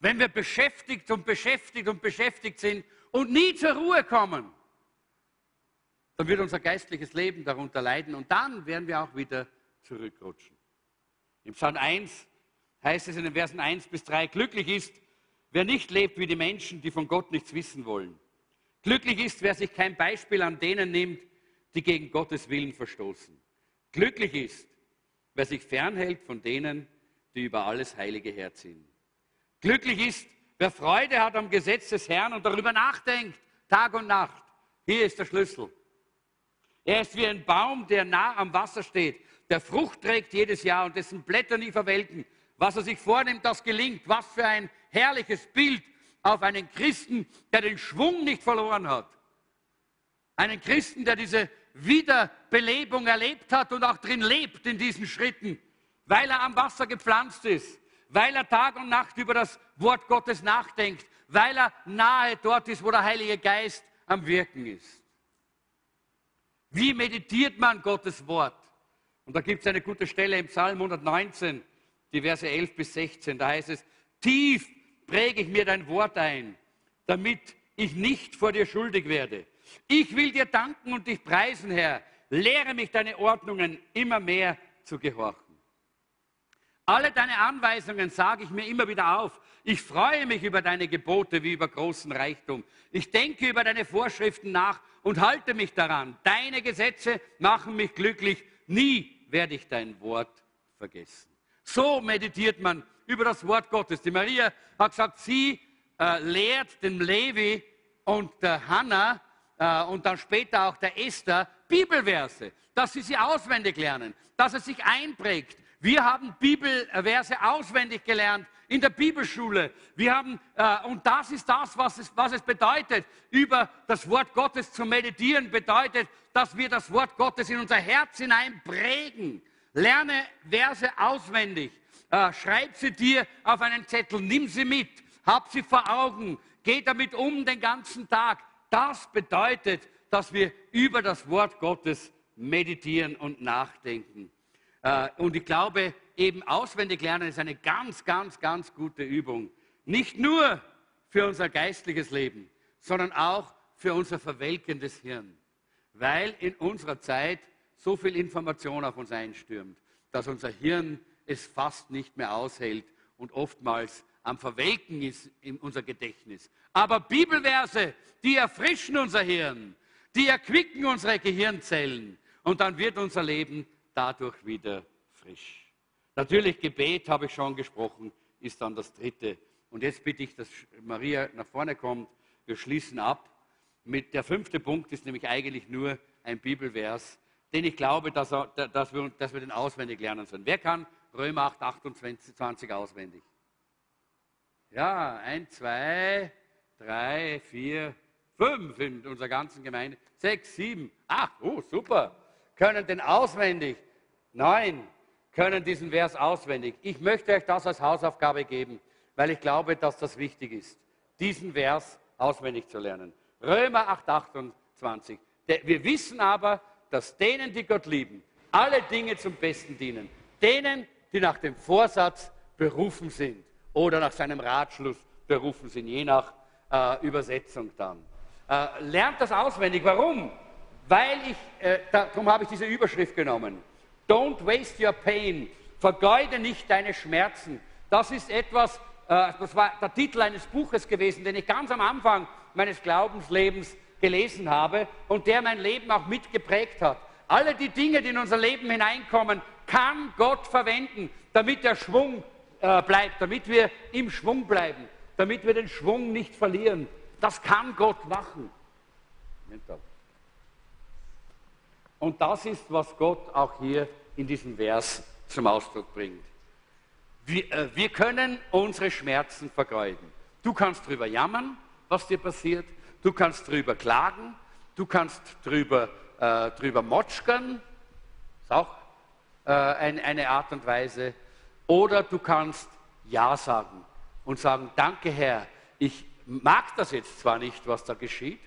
Wenn wir beschäftigt und beschäftigt und beschäftigt sind und nie zur Ruhe kommen, dann wird unser geistliches Leben darunter leiden und dann werden wir auch wieder zurückrutschen. Im Psalm 1 heißt es in den Versen 1 bis 3, glücklich ist, wer nicht lebt wie die Menschen, die von Gott nichts wissen wollen. Glücklich ist, wer sich kein Beispiel an denen nimmt, die gegen Gottes Willen verstoßen. Glücklich ist, wer sich fernhält von denen, die über alles Heilige herziehen. Glücklich ist, wer Freude hat am Gesetz des Herrn und darüber nachdenkt, Tag und Nacht. Hier ist der Schlüssel. Er ist wie ein Baum, der nah am Wasser steht, der Frucht trägt jedes Jahr und dessen Blätter nie verwelken. Was er sich vornimmt, das gelingt. Was für ein herrliches Bild auf einen Christen, der den Schwung nicht verloren hat. Einen Christen, der diese Wiederbelebung erlebt hat und auch drin lebt in diesen Schritten. weil er am Wasser gepflanzt ist, weil er Tag und Nacht über das Wort Gottes nachdenkt, weil er nahe dort ist, wo der Heilige Geist am Wirken ist. Wie meditiert man Gottes Wort? Und da gibt es eine gute Stelle im Psalm 119, die Verse 11 bis 16. Da heißt es, tief präge ich mir dein Wort ein, damit ich nicht vor dir schuldig werde. Ich will dir danken und dich preisen, Herr. Lehre mich deine Ordnungen immer mehr zu gehorchen. Alle deine Anweisungen sage ich mir immer wieder auf. Ich freue mich über deine Gebote wie über großen Reichtum. Ich denke über deine Vorschriften nach und halte mich daran. Deine Gesetze machen mich glücklich. Nie werde ich dein Wort vergessen. So meditiert man über das Wort Gottes. Die Maria hat gesagt, sie äh, lehrt dem Levi und der Hannah äh, und dann später auch der Esther Bibelverse, dass sie sie auswendig lernen, dass es sich einprägt. Wir haben Bibelverse auswendig gelernt in der Bibelschule. Wir haben, äh, und das ist das, was es, was es bedeutet, über das Wort Gottes zu meditieren, bedeutet, dass wir das Wort Gottes in unser Herz hinein prägen. Lerne Verse auswendig. Äh, schreib sie dir auf einen Zettel, nimm sie mit, hab sie vor Augen, geh damit um den ganzen Tag. Das bedeutet, dass wir über das Wort Gottes meditieren und nachdenken. Äh, und ich glaube, eben auswendig lernen ist eine ganz, ganz, ganz gute Übung. Nicht nur für unser geistliches Leben, sondern auch für unser verwelkendes Hirn. Weil in unserer Zeit so viel Information auf uns einstürmt, dass unser Hirn es fast nicht mehr aushält und oftmals am Verwelken ist in unser Gedächtnis. Aber Bibelverse, die erfrischen unser Hirn, die erquicken unsere Gehirnzellen und dann wird unser Leben dadurch wieder frisch. Natürlich, Gebet habe ich schon gesprochen, ist dann das dritte. Und jetzt bitte ich, dass Maria nach vorne kommt. Wir schließen ab. Mit der fünfte Punkt ist nämlich eigentlich nur ein Bibelvers, den ich glaube, dass, er, dass, wir, dass wir den auswendig lernen sollen. Wer kann Römer 8, 28, 20 auswendig? Ja, ein, zwei, drei, vier, fünf in unserer ganzen Gemeinde, sechs, sieben, acht, oh super, können den auswendig. Neun können diesen Vers auswendig. Ich möchte euch das als Hausaufgabe geben, weil ich glaube, dass das wichtig ist, diesen Vers auswendig zu lernen. Römer 8, 28. Wir wissen aber, dass denen, die Gott lieben, alle Dinge zum Besten dienen. Denen, die nach dem Vorsatz berufen sind oder nach seinem Ratschluss berufen sind, je nach äh, Übersetzung dann. Äh, lernt das auswendig. Warum? Weil ich, äh, darum habe ich diese Überschrift genommen. Don't waste your pain. Vergeude nicht deine Schmerzen. Das ist etwas, äh, das war der Titel eines Buches gewesen, den ich ganz am Anfang meines Glaubenslebens gelesen habe und der mein Leben auch mitgeprägt hat. Alle die Dinge, die in unser Leben hineinkommen, kann Gott verwenden, damit der Schwung äh, bleibt, damit wir im Schwung bleiben, damit wir den Schwung nicht verlieren. Das kann Gott machen. Und das ist, was Gott auch hier in diesem Vers zum Ausdruck bringt. Wir, äh, wir können unsere Schmerzen vergeuden. Du kannst darüber jammern, was dir passiert. Du kannst darüber klagen. Du kannst darüber, äh, drüber motschkern. Ist auch äh, ein, eine Art und Weise. Oder du kannst Ja sagen und sagen, danke Herr, ich mag das jetzt zwar nicht, was da geschieht.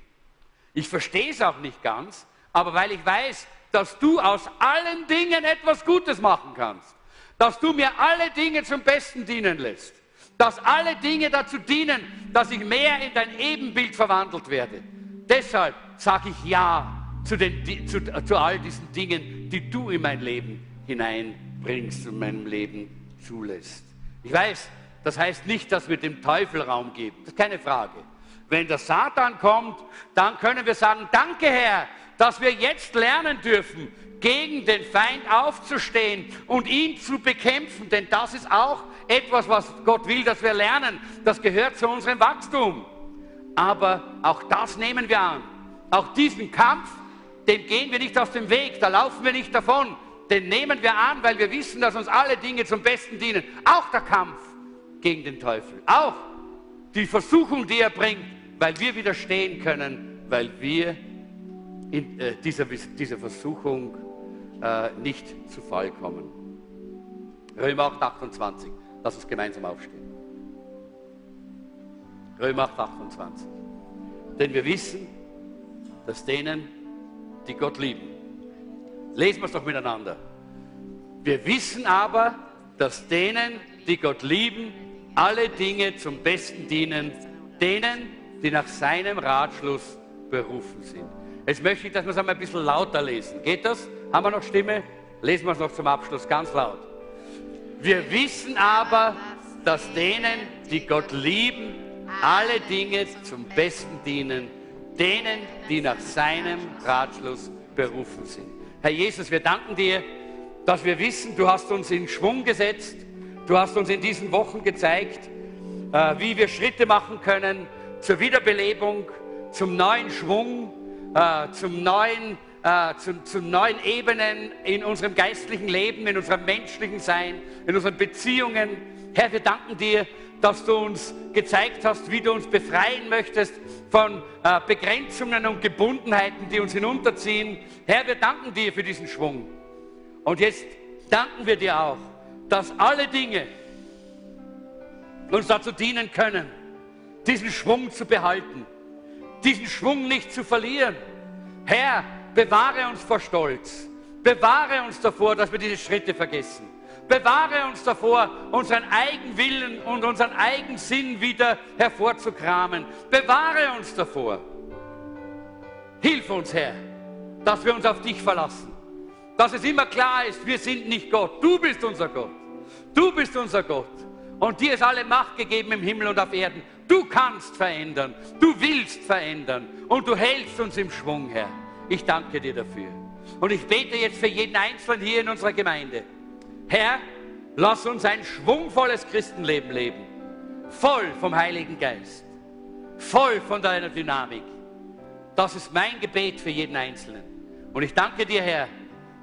Ich verstehe es auch nicht ganz, aber weil ich weiß, dass du aus allen Dingen etwas Gutes machen kannst, dass du mir alle Dinge zum Besten dienen lässt, dass alle Dinge dazu dienen, dass ich mehr in dein Ebenbild verwandelt werde. Deshalb sage ich Ja zu, den, zu, zu all diesen Dingen, die du in mein Leben hineinbringst und meinem Leben zulässt. Ich weiß, das heißt nicht, dass wir dem Teufel Raum geben. Das ist keine Frage. Wenn der Satan kommt, dann können wir sagen, danke Herr, dass wir jetzt lernen dürfen, gegen den Feind aufzustehen und ihn zu bekämpfen. Denn das ist auch etwas, was Gott will, dass wir lernen. Das gehört zu unserem Wachstum. Aber auch das nehmen wir an. Auch diesen Kampf, dem gehen wir nicht aus dem Weg, da laufen wir nicht davon. Den nehmen wir an, weil wir wissen, dass uns alle Dinge zum Besten dienen. Auch der Kampf gegen den Teufel. Auch die Versuchung, die er bringt, weil wir widerstehen können, weil wir in äh, dieser, dieser Versuchung äh, nicht zu Fall kommen. Römer 8, 28. Lass uns gemeinsam aufstehen. Römer 8, 28. Denn wir wissen, dass denen, die Gott lieben, lesen wir es doch miteinander. Wir wissen aber, dass denen, die Gott lieben, alle Dinge zum Besten dienen, denen, die nach seinem Ratschluss berufen sind. Jetzt möchte ich, dass wir es einmal ein bisschen lauter lesen. Geht das? Haben wir noch Stimme? Lesen wir es noch zum Abschluss ganz laut. Wir wissen aber, dass denen, die Gott lieben, alle Dinge zum Besten dienen, denen, die nach seinem Ratschluss berufen sind. Herr Jesus, wir danken dir, dass wir wissen, du hast uns in Schwung gesetzt, du hast uns in diesen Wochen gezeigt, äh, wie wir Schritte machen können zur Wiederbelebung, zum neuen Schwung, äh, zum neuen, äh, zu, zu neuen Ebenen in unserem geistlichen Leben, in unserem menschlichen Sein, in unseren Beziehungen. Herr, wir danken dir, dass du uns gezeigt hast, wie du uns befreien möchtest von äh, Begrenzungen und Gebundenheiten, die uns hinunterziehen. Herr, wir danken dir für diesen Schwung. Und jetzt danken wir dir auch, dass alle Dinge uns dazu dienen können, diesen Schwung zu behalten, diesen Schwung nicht zu verlieren. Herr, bewahre uns vor Stolz. Bewahre uns davor, dass wir diese Schritte vergessen. Bewahre uns davor, unseren Eigenwillen und unseren Eigensinn wieder hervorzukramen. Bewahre uns davor. Hilf uns, Herr, dass wir uns auf dich verlassen. Dass es immer klar ist, wir sind nicht Gott. Du bist unser Gott. Du bist unser Gott. Und dir ist alle Macht gegeben im Himmel und auf Erden. Du kannst verändern. Du willst verändern. Und du hältst uns im Schwung, Herr. Ich danke dir dafür. Und ich bete jetzt für jeden Einzelnen hier in unserer Gemeinde. Herr, lass uns ein schwungvolles Christenleben leben. Voll vom Heiligen Geist. Voll von deiner Dynamik. Das ist mein Gebet für jeden Einzelnen. Und ich danke dir, Herr,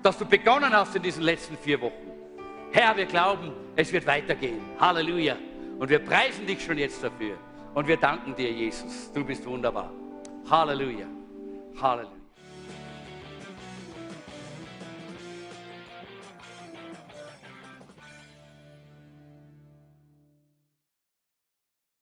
dass du begonnen hast in diesen letzten vier Wochen. Herr, wir glauben, es wird weitergehen. Halleluja. Und wir preisen dich schon jetzt dafür. Und wir danken dir, Jesus. Du bist wunderbar. Halleluja. Halleluja.